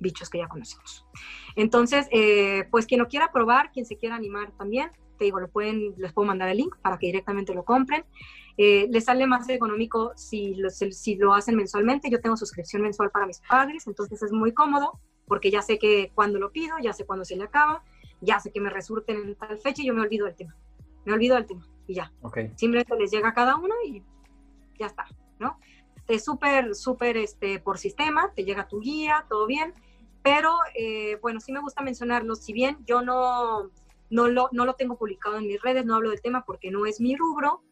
bichos que ya conocemos. Entonces, eh, pues quien lo quiera probar, quien se quiera animar también, te digo, lo pueden, les puedo mandar el link para que directamente lo compren. Eh, les sale más económico si lo, si lo hacen mensualmente. Yo tengo suscripción mensual para mis padres, entonces es muy cómodo porque ya sé que cuando lo pido, ya sé cuándo se le acaba, ya sé que me resurten en tal fecha y yo me olvido del tema. Me olvido del tema y ya. Okay. Simplemente les llega a cada uno y ya está, ¿no? Es súper, súper este, por sistema, te llega tu guía, todo bien pero eh, bueno, sí me gusta mencionarlo, si bien yo no, no, lo, no lo tengo publicado en mis redes, no hablo del tema porque no es mi rubro,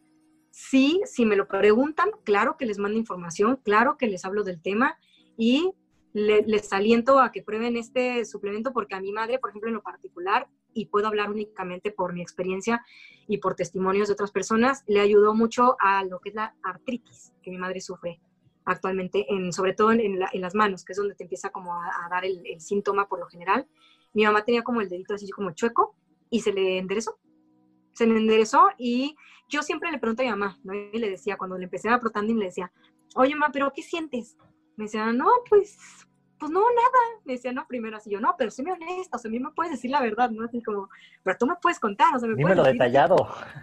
sí, si me lo preguntan, claro que les mando información, claro que les hablo del tema y les aliento a que prueben este suplemento porque a mi madre, por ejemplo, en lo particular, y puedo hablar únicamente por mi experiencia y por testimonios de otras personas, le ayudó mucho a lo que es la artritis que mi madre sufre actualmente, en, sobre todo en, las manos, que es donde te empieza como a, dar el, síntoma por lo general. Mi mamá tenía como el dedito así como chueco y se le enderezó. Se le enderezó y yo siempre le pregunto a mi mamá, ¿no? Y le decía, cuando le empecé a y le decía, oye, mamá, ¿pero qué sientes? Me decía, no, pues, pues no, nada. Me decía, no, primero así, yo, no, pero soy honesta, o sea, a mí me puedes decir la verdad, ¿no? Así como, pero tú me puedes contar, o sea, me Dímelo detallado.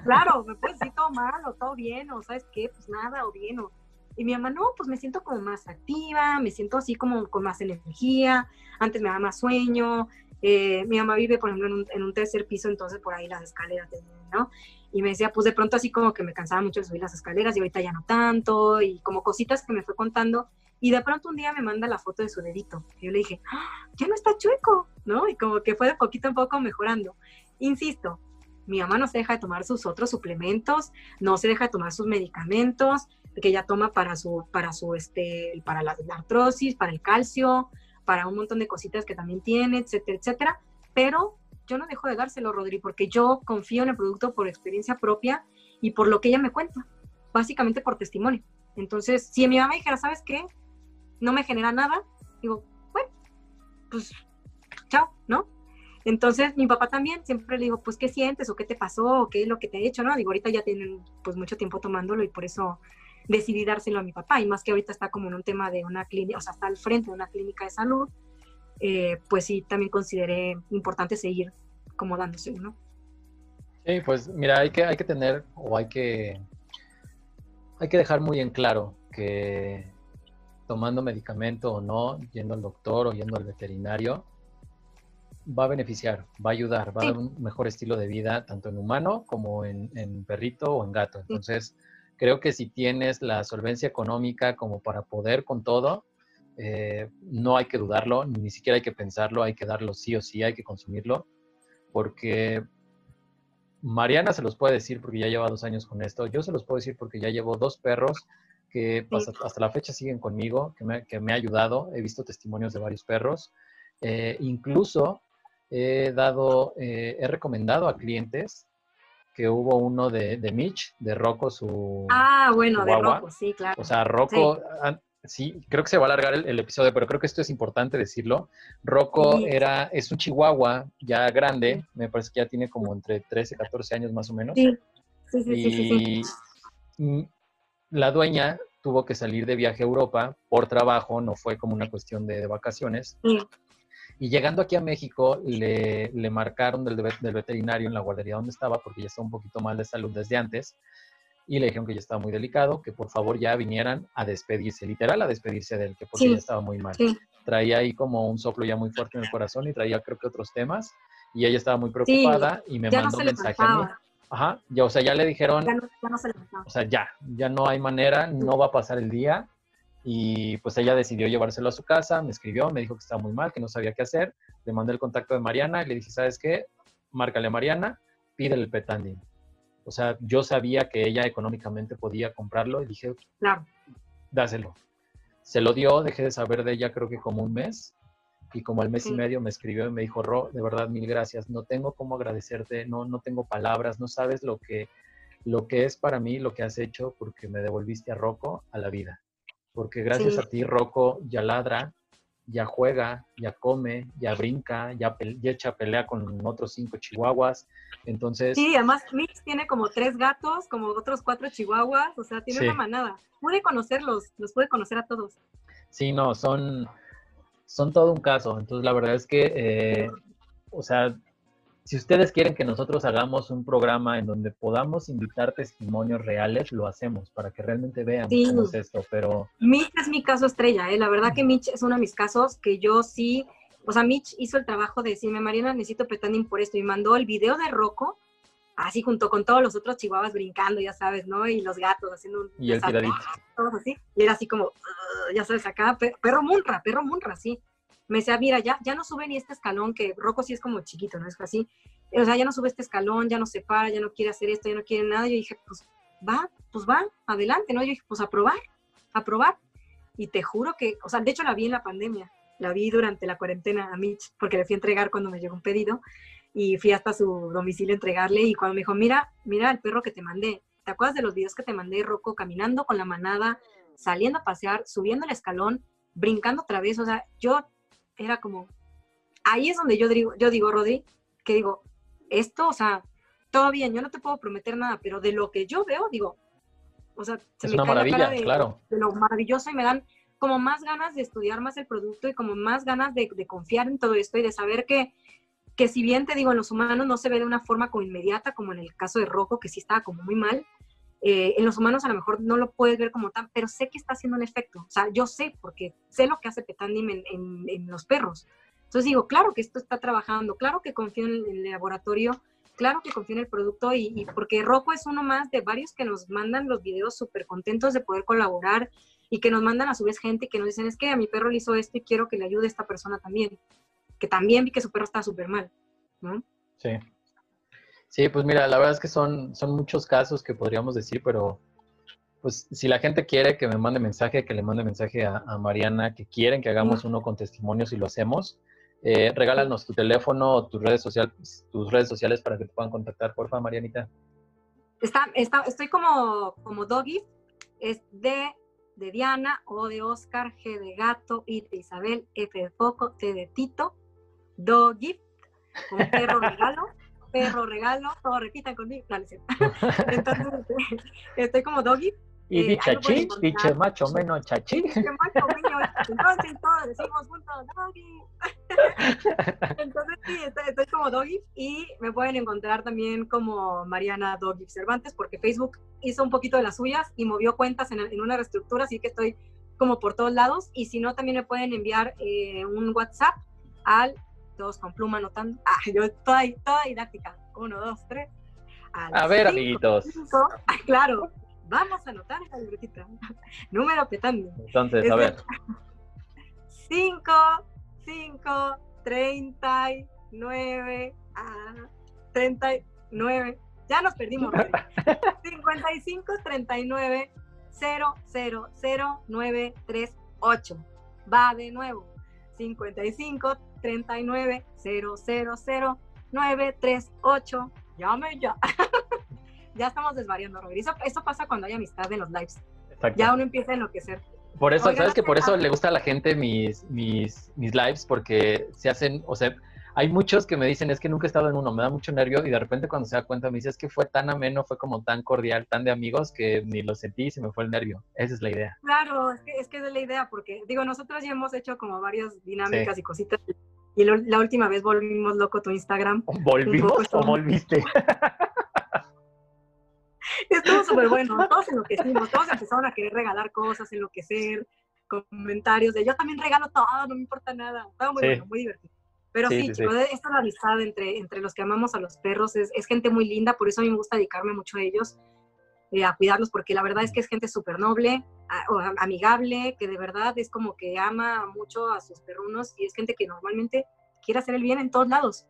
Claro, me puedes decir todo mal o todo bien, o sabes qué, pues nada, o bien, o y mi mamá, no, pues me siento como más activa, me siento así como con más energía, antes me daba más sueño. Eh, mi mamá vive, por ejemplo, en un, tercer piso, entonces por ahí las escaleras, ¿no? Y me decía, pues de pronto así como que me cansaba mucho de subir las escaleras y ahorita ya no tanto, y como cositas que me fue contando. Y de pronto un día me manda la foto de su dedito. Y yo le dije, ¡Ah, ya no está chueco, ¿no? Y como que fue de poquito a poco mejorando. Insisto, mi mamá no se deja de tomar sus otros suplementos, no se deja de tomar sus medicamentos, que ella toma para su, para su, este, para la, artrosis, para el calcio, para un montón de cositas que también tiene, etcétera, etcétera. Pero yo no dejo de dárselo, Rodri, porque yo confío en el producto por experiencia propia y por lo que ella me cuenta, básicamente por testimonio. Entonces, si mi mamá dijera, ¿sabes qué? No me genera nada, digo, bueno, pues chao, ¿no? Entonces, mi papá también, siempre le digo, pues, ¿qué sientes? ¿O qué te pasó? ¿O qué es lo que te ha hecho? ¿No? Digo, ahorita ya tienen, pues, mucho tiempo tomándolo y por eso decidí dárselo a mi papá, y más que ahorita está como en un tema de una clínica, o sea, está al frente de una clínica de salud, eh, pues sí, también consideré importante seguir como dándose, ¿no? Sí, pues mira, hay que, hay que tener o hay que, hay que dejar muy en claro que tomando medicamento o no, yendo al doctor o yendo al veterinario, va a beneficiar, va a ayudar, va a dar un mejor estilo de vida, tanto en humano como en, en perrito o en gato. Entonces, creo que si tienes la solvencia económica como para poder con todo, eh, no hay que dudarlo, ni siquiera hay que pensarlo, hay que darlo sí o sí, hay que consumirlo, porque Mariana se los puede decir porque ya lleva dos años con esto. Yo se los puedo decir porque ya llevo dos perros que hasta la fecha siguen conmigo, que me, que me, ha ayudado. He visto testimonios de varios perros. Eh, incluso he dado, eh, he recomendado a clientes que hubo uno de, de Mitch, de Rocco, su. Ah, bueno, de Rocco, sí, claro. O sea, Rocco, sí. creo que se va a alargar el, episodio, pero creo que esto es importante decirlo. Rocco era, es un chihuahua ya grande, me parece que ya tiene como entre 13, 14 años más o menos. Sí, sí, sí. Y sí, la dueña tuvo que salir de viaje a Europa por trabajo, no fue como una cuestión de, vacaciones. Y llegando aquí a México, le, le marcaron del, del, veterinario en la guardería donde estaba, porque ya estaba un poquito mal de salud desde antes, y le dijeron que ya estaba muy delicado, que por favor ya vinieran a despedirse, literal a despedirse de él, que porque ya estaba muy mal. Traía ahí como un soplo ya muy fuerte en el corazón y traía creo que otros temas, y ella estaba muy preocupada y me mandó un mensaje a mí. Ajá, ya, o sea, ya le dijeron, ya no, ya se le o sea, ya, ya no hay manera, no va a pasar el día, y pues ella decidió llevárselo a su casa, me escribió, me dijo que estaba muy mal, que no sabía qué hacer. Le mandé el contacto de Mariana y le dije, ¿sabes qué? Márcale a Mariana, pídele el petanding. O sea, yo sabía que ella económicamente podía comprarlo y dije, claro. dáselo. Se lo dio, dejé de saber de ella creo que como un mes y como al mes y medio me escribió y me dijo, Ro, de verdad, mil gracias. No tengo cómo agradecerte, no, no tengo palabras, no sabes lo que, lo que es para mí lo que has hecho porque me devolviste a Rocco a la vida porque gracias a ti Rocco ya ladra, ya juega, ya come, ya brinca, ya, echa pelea con otros cinco chihuahuas. Entonces. Sí, además Mix tiene como tres gatos, como otros cuatro chihuahuas, o sea, tiene una manada. Pude conocerlos, los pude conocer a todos. Sí, no, son, son todo un caso. Entonces, la verdad es que, eh, o sea, si ustedes quieren que nosotros hagamos un programa en donde podamos invitar testimonios reales, lo hacemos para que realmente vean cómo es esto, pero... Mitch es mi caso estrella, ¿eh? la verdad que Mitch es uno de mis casos que yo sí, o sea, Mitch hizo el trabajo de decirme, Mariana, necesito petanding por esto, y mandó el video de Rocco, así junto con todos los otros chihuahuas brincando, ya sabes, ¿no? Y los gatos haciendo un... Y el tiradito. Todos así, y era así como, ya sabes, acá, perro munra, perro munra, sí me decía, mira, ya, ya no sube ni este escalón, que Rocco sí es como chiquito, ¿no? Es así, o sea, ya no sube este escalón, ya no se para, ya no quiere hacer esto, ya no quiere nada. Yo dije, pues va, pues va, adelante, ¿no? Yo dije, pues a probar, a probar. Y te juro que, o sea, de hecho la vi en la pandemia, la vi durante la cuarentena a Mitch, porque le fui a entregar cuando me llegó un pedido y fui hasta su domicilio a entregarle y cuando me dijo, mira, mira el perro que te mandé, ¿te acuerdas de los videos que te mandé, Rocco, caminando con la manada, saliendo a pasear, subiendo el escalón, brincando otra vez? O sea, yo era como, ahí es donde yo digo, yo digo, Rodri, que digo, esto, o sea, todo bien, yo no te puedo prometer nada, pero de lo que yo veo, digo, o sea, se es me una maravilla, de, claro. de lo maravilloso y me dan como más ganas de estudiar más el producto y como más ganas de, confiar en todo esto y de saber que, que si bien te digo, en los humanos no se ve de una forma como inmediata, como en el caso de Rojo, que sí estaba como muy mal, eh, en los humanos a lo mejor no lo puedes ver como tan, pero sé que está haciendo un efecto. O sea, yo sé, porque sé lo que hace Petandim en, en, los perros. Entonces digo, claro que esto está trabajando, claro que confío en el, laboratorio, claro que confío en el producto y, porque Rocco es uno más de varios que nos mandan los videos súper contentos de poder colaborar y que nos mandan a su vez gente que nos dicen, es que a mi perro le hizo esto y quiero que le ayude esta persona también, que también vi que su perro está súper mal, ¿no? Sí. Sí, pues mira, la verdad es que son, son muchos casos que podríamos decir, pero pues si la gente quiere que me mande mensaje, que le mande mensaje a, Mariana, que quieren que hagamos uno con testimonios y lo hacemos, eh, regálanos tu teléfono o tus redes, sociales, tus redes sociales para que te puedan contactar, porfa, Marianita. Está, está, estoy como, como Doggy, es D de Diana, O de Oscar, G de Gato, I de Isabel, F de Foco, T de Tito, Doggy, un perro *laughs* regalo perro, regalo, todo repitan conmigo. No, *laughs* Entonces, estoy como doggy. Y eh, chachi, diche macho menos chachi. Diche macho menos, entonces todos decimos juntos doggy. *laughs* Entonces sí, estoy, como doggy y me pueden encontrar también como Mariana Doggy Cervantes porque Facebook hizo un poquito de las suyas y movió cuentas en, en una reestructura, así que estoy como por todos lados y si no también me pueden enviar eh, un WhatsApp al todos con pluma anotando. Ah, yo toda, toda didáctica. Uno, dos, tres. A, ver, amiguitos. ah, claro, vamos a anotar la libretita. *laughs* Número petando. Entonces, a ver. 5, 5, 39, ah, 39, ya nos perdimos. 55 39 000 938. Va de nuevo. 55 39 000 938. Llame ya. *laughs* ya estamos desvariando, Eso, eso pasa cuando hay amistad en los lives. Ya uno empieza a enloquecer. Por eso, ¿sabes que por eso le gusta a la gente mis, mis, mis lives? Porque se hacen, o sea, hay muchos que me dicen, es que nunca he estado en uno, me da mucho nervio y de repente cuando se da cuenta me dice, es que fue tan ameno, fue como tan cordial, tan de amigos que ni lo sentí y se me fue el nervio. Esa es la idea. Claro, es que es, que es la idea, porque digo, nosotros ya hemos hecho como varias dinámicas y cositas y la última vez volvimos loco tu Instagram. ¿Volvimos o volviste? *laughs* Estuvo súper bueno, todos enloquecimos, todos empezaron a querer regalar cosas, enloquecer, comentarios de yo también regalo todo, no me importa nada. Estaba muy bueno, muy divertido. Pero sí, sí, chicos, esta amistad entre, entre los que amamos a los perros es, es, gente muy linda, por eso a mí me gusta dedicarme mucho a ellos, eh, a cuidarlos, porque la verdad es que es gente súper noble, amigable, que de verdad es como que ama mucho a sus perrunos y es gente que normalmente quiere hacer el bien en todos lados.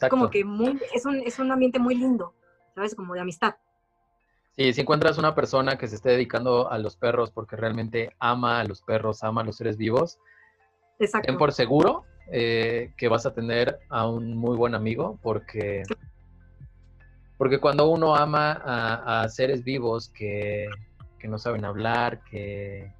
Es como que muy, es, un, es un ambiente muy lindo, ¿sabes? Como de amistad. Sí, si encuentras una persona que se esté dedicando a los perros porque realmente ama a los perros, ama a los seres vivos, Exacto. ten por seguro eh, que vas a tener a un muy buen amigo porque, porque cuando uno ama a, seres vivos que, no saben hablar, que,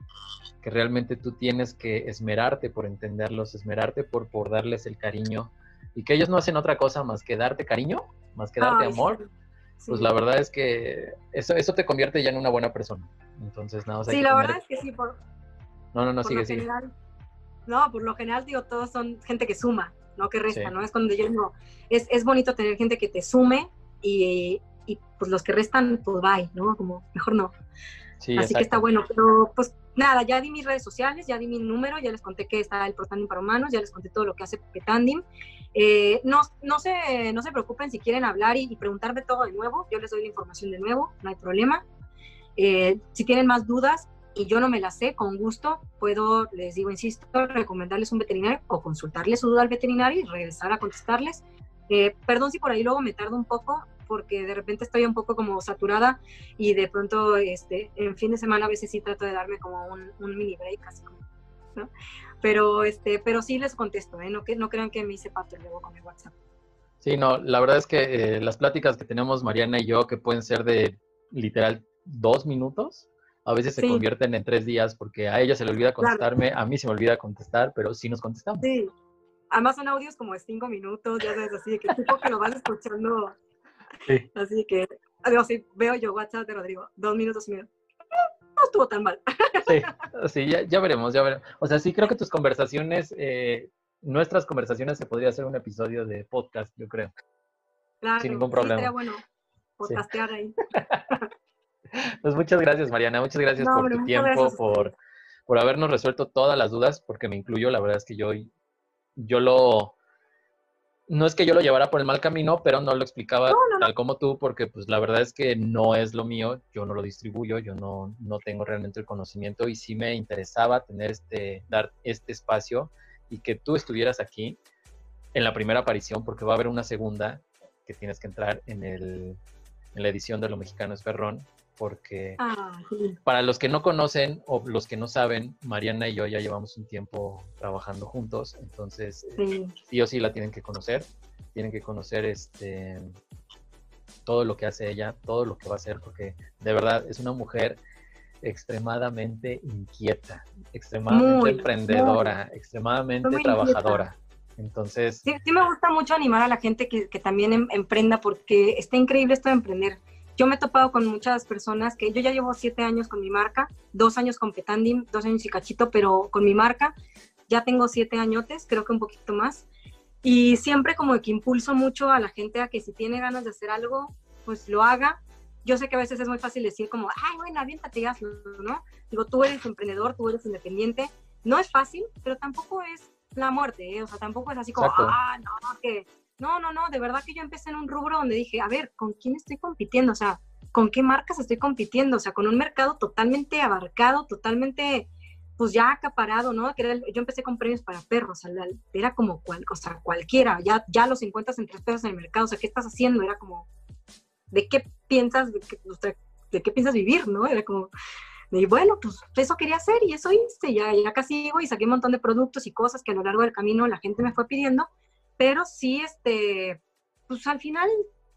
realmente tú tienes que esmerarte por entenderlos, esmerarte por, por darles el cariño y que ellos no hacen otra cosa más que darte cariño, más que darte amor. Pues la verdad es que eso, eso te convierte ya en una buena persona. Entonces, nada, Sí, la verdad es que sí, por... No, no, no, sigue, sigue. No, por lo general digo, todos son gente que suma, no que resta, ¿no? Es cuando yo digo, es, es bonito tener gente que te sume y, y pues los que restan, pues bye, ¿no? Como, mejor no. Sí, Así que está bueno, pero pues nada, ya di mis redes sociales, ya di mi número, ya les conté que está el Protandim para humanos, ya les conté todo lo que hace Petandim. Eh, no, no, se, no se preocupen si quieren hablar y, preguntarme todo de nuevo, yo les doy la información de nuevo, no hay problema. Eh, si tienen más dudas, y yo no me la sé, con gusto puedo, les digo, insisto, recomendarles un veterinario o consultarles su duda al veterinario y regresar a contestarles. Eh, perdón si por ahí luego me tardo un poco, porque de repente estoy un poco como saturada y de pronto este, en fin de semana a veces sí trato de darme como un, mini break, así como, ¿no? Pero, este, pero sí les contesto, ¿eh? no, que, no crean que me hice pato luego con el WhatsApp. Sí, no, la verdad es que eh, las pláticas que tenemos Mariana y yo, que pueden ser de literal dos minutos, a veces se convierten en tres días porque a ella se le olvida contestarme, a mí se me olvida contestar, pero sí nos contestamos. Sí, además son audios como de cinco minutos, ya sabes, así que tipo que lo vas escuchando. Sí. Así que, adiós, sí, veo yo WhatsApp de Rodrigo, dos minutos y medio. No estuvo tan mal. Sí, sí ya, ya, veremos, ya veremos. O sea, sí creo que tus conversaciones, eh, nuestras conversaciones se podría hacer un episodio de podcast, yo creo. Claro, sin ningún problema. Sí, sería bueno podcastear ahí. *laughs* Pues muchas gracias, Mariana. Muchas gracias por tu tiempo, por, por habernos resuelto todas las dudas, porque me incluyo. La verdad es que yo, yo lo. No es que yo lo llevara por el mal camino, pero no lo explicaba tal como tú, porque pues la verdad es que no es lo mío, yo no lo distribuyo, yo no, no tengo realmente el conocimiento y sí me interesaba tener este, dar este espacio y que tú estuvieras aquí en la primera aparición, porque va a haber una segunda que tienes que entrar en, el, en la edición de Lo Mexicano es Ferrón, porque ah, para los que no conocen o los que no saben, Mariana y yo ya llevamos un tiempo trabajando juntos, entonces eh, sí. o sí la tienen que conocer, tienen que conocer este todo lo que hace ella, todo lo que va a hacer, porque de verdad es una mujer extremadamente inquieta, extremadamente emprendedora, extremadamente trabajadora. Entonces... Sí, sí, me gusta mucho animar a la gente que, que también em, emprenda porque está increíble esto de emprender yo me he topado con muchas personas que yo ya llevo siete años con mi marca, dos años con Petandim, dos años y cachito, pero con mi marca ya tengo siete añotes, creo que un poquito más. Y siempre como que impulso mucho a la gente a que si tiene ganas de hacer algo, pues lo haga. Yo sé que a veces es muy fácil decir como, ay, bueno, aviéntate y hazlo, ¿no? Digo, tú eres emprendedor, tú eres independiente. No es fácil, pero tampoco es la muerte, ¿eh? O sea, tampoco es así como, ah, no, que no, no, no, de verdad que yo empecé en un rubro donde dije, a ver, ¿con quién estoy compitiendo? O sea, ¿con qué marcas estoy compitiendo? O sea, con un mercado totalmente abarcado, totalmente, pues ya acaparado, ¿no? Que yo empecé con premios para perros, era como cual, o sea, cualquiera, ya, ya los encuentras en tres pesos en el mercado, o sea, ¿qué estás haciendo? Era como, ¿de qué piensas, de qué, de qué piensas vivir, no? Era como, y bueno, pues eso quería hacer y eso hice, ya, ya casi sigo y saqué un montón de productos y cosas que a lo largo del camino la gente me fue pidiendo, pero sí, este, pues al final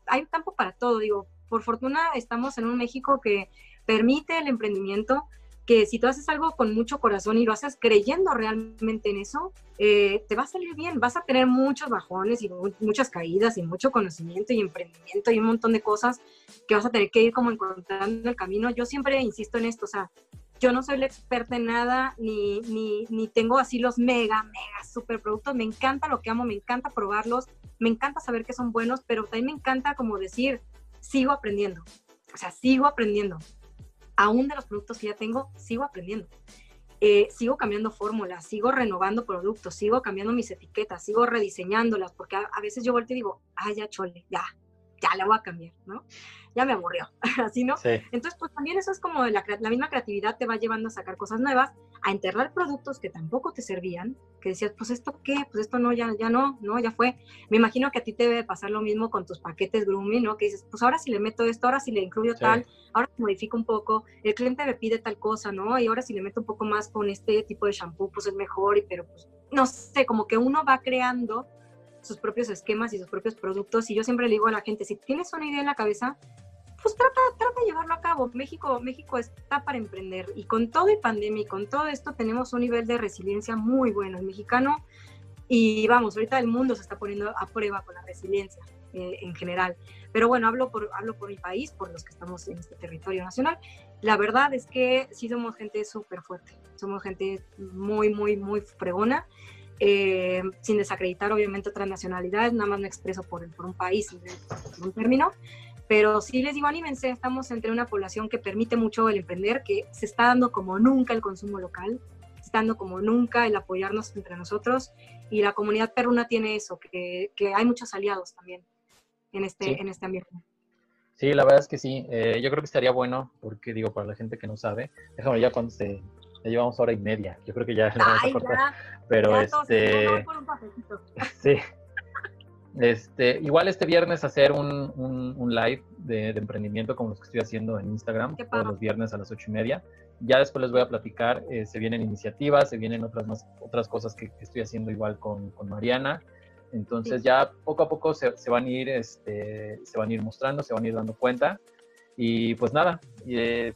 hay campo para todo, digo, por fortuna estamos en un México que permite el emprendimiento, que si tú haces algo con mucho corazón y lo haces creyendo realmente en eso, eh, te va a salir bien, vas a tener muchos bajones y muchas caídas y mucho conocimiento y emprendimiento y un montón de cosas que vas a tener que ir como encontrando el camino. Yo siempre insisto en esto, yo no soy la experta en nada, ni, ni, ni tengo así los mega, mega super productos. Me encanta lo que amo, me encanta probarlos, me encanta saber que son buenos, pero también me encanta como decir, sigo aprendiendo. O sea, sigo aprendiendo aún de los productos que ya tengo, sigo aprendiendo. Eh, sigo cambiando fórmulas, sigo renovando productos, sigo cambiando mis etiquetas, sigo rediseñándolas, porque a, a veces yo vuelto y digo, ah, ya chole, ya, ya la voy a cambiar, ¿no? Ya me aburrió, *laughs* así, ¿no? Sí. Entonces, pues también eso es como la, la, misma creatividad te va llevando a sacar cosas nuevas, a enterrar productos que tampoco te servían, que decías, pues esto qué, pues esto no, ya, ya no, no, ya fue. Me imagino que a ti te debe pasar lo mismo con tus paquetes grooming, ¿no? Que dices, pues ahora si le meto esto, ahora si le incluyo tal, ahora modifico un poco, el cliente me pide tal cosa, ¿no? Y ahora si le meto un poco más con este tipo de shampoo, pues es mejor, y, pero pues, no sé, como que uno va creando sus propios esquemas y sus propios productos. Y yo siempre le digo a la gente, si tienes una idea en la cabeza, pues trata, trata de llevarlo a cabo. México, México está para emprender y con todo y pandemia y con todo esto tenemos un nivel de resiliencia muy bueno. El mexicano, y vamos, ahorita el mundo se está poniendo a prueba con la resiliencia eh, en general. Pero bueno, hablo por, hablo por mi país, por los que estamos en este territorio nacional. La verdad es que sí somos gente súper fuerte, somos gente muy, muy, muy fregona eh, sin desacreditar obviamente otras nacionalidades, nada más me expreso por, por un país, por un término, pero sí les digo, anímense, estamos entre una población que permite mucho el emprender, que se está dando como nunca el consumo local, se está dando como nunca el apoyarnos entre nosotros, y la comunidad peruna tiene eso, que, que hay muchos aliados también en este, en este ambiente. Sí, la verdad es que sí. Eh, yo creo que estaría bueno, porque digo, para la gente que no sabe, déjame ya cuando se ya llevamos hora y media. Yo creo que ya *laughs* vamos a cortar. Pero este. *laughs* sí. Este, igual este viernes hacer un, un, live de, emprendimiento como los que estoy haciendo en Instagram, todos los viernes a las ocho y media. Ya después les voy a platicar, eh, se vienen iniciativas, se vienen otras, más, otras cosas que, estoy haciendo igual con, con Mariana. Entonces ya poco a poco se, se, van a ir, este, se van a ir mostrando, se van a ir dando cuenta. Y pues nada, eh,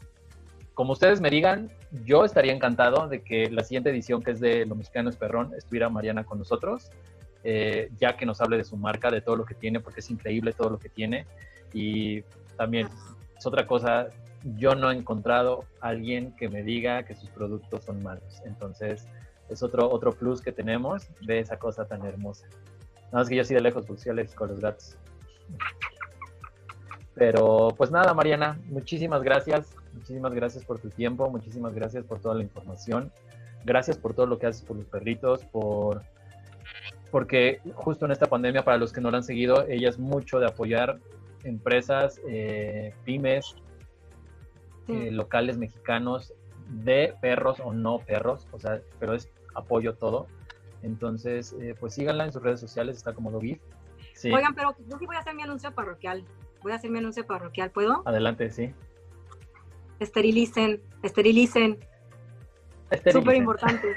como ustedes me digan, yo estaría encantado de que la siguiente edición, que es de Lo Mexicano es Perrón, estuviera Mariana con nosotros, eh, ya que nos hable de su marca, de todo lo que tiene, porque es increíble todo lo que tiene. Y también es otra cosa, yo no he encontrado alguien que me diga que sus productos son malos. Entonces, es otro, otro plus que tenemos de esa cosa tan hermosa. Nada más que yo así de lejos, pues con los gatos. Pero pues nada, Mariana, muchísimas gracias. Muchísimas gracias por tu tiempo, muchísimas gracias por toda la información. Gracias por todo lo que haces por los perritos, por porque justo en esta pandemia, para los que no la han seguido, ella es mucho de apoyar empresas, eh, pymes, eh, locales mexicanos de perros o no perros, o sea, pero es apoyo todo. Entonces, eh, pues síganla en sus redes sociales, está como Logif. Sí. Oigan, pero yo sí voy a hacer mi anuncio parroquial. Voy a hacer mi anuncio parroquial, ¿puedo? Adelante, sí esterilicen, esterilicen. Súper importante.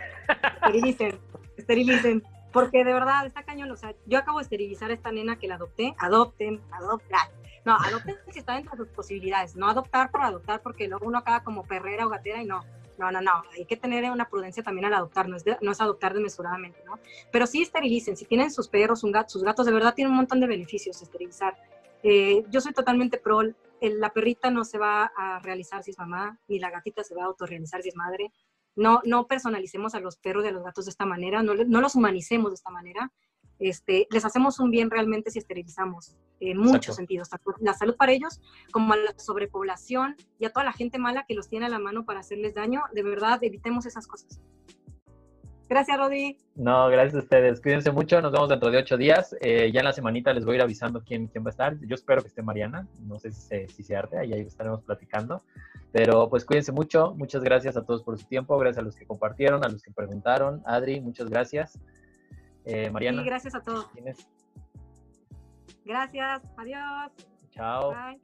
esterilicen, esterilicen. Porque de verdad está cañón. O sea, yo acabo de esterilizar a esta nena que la adopté. Adopten, adopten. No, adopten si está dentro de sus posibilidades. No adoptar por adoptar, porque luego uno acaba como perrera o gatera y no. No, no, no. Hay que tener una prudencia también al adoptar. No es, no es adoptar desmesuradamente, ¿no? Pero sí esterilicen. Si tienen sus perros, un gato, sus gatos, de verdad tienen un montón de beneficios esterilizar. Eh, yo soy totalmente pro la perrita no se va a realizar si es mamá, ni la gatita se va a autorrealizar si es madre. No, no personalicemos a los perros y a los gatos de esta manera, no, no los humanicemos de esta manera. Este, les hacemos un bien realmente si esterilizamos, en muchos sentidos, tanto la salud para ellos como a la sobrepoblación y a toda la gente mala que los tiene a la mano para hacerles daño. De verdad, evitemos esas cosas. Gracias, Rodi. No, gracias a ustedes. Cuídense mucho. Nos vemos dentro de ocho días. Eh, ya en la semanita les voy a ir avisando quién, quién va a estar. Yo espero que esté Mariana. No sé si se, si se arte. Ahí, ahí estaremos platicando. Pero pues cuídense mucho. Muchas gracias a todos por su tiempo. Gracias a los que compartieron, a los que preguntaron. Adri, muchas gracias. Eh, Mariana. Sí, gracias a todos. Gracias. Adiós. Chao. Bye.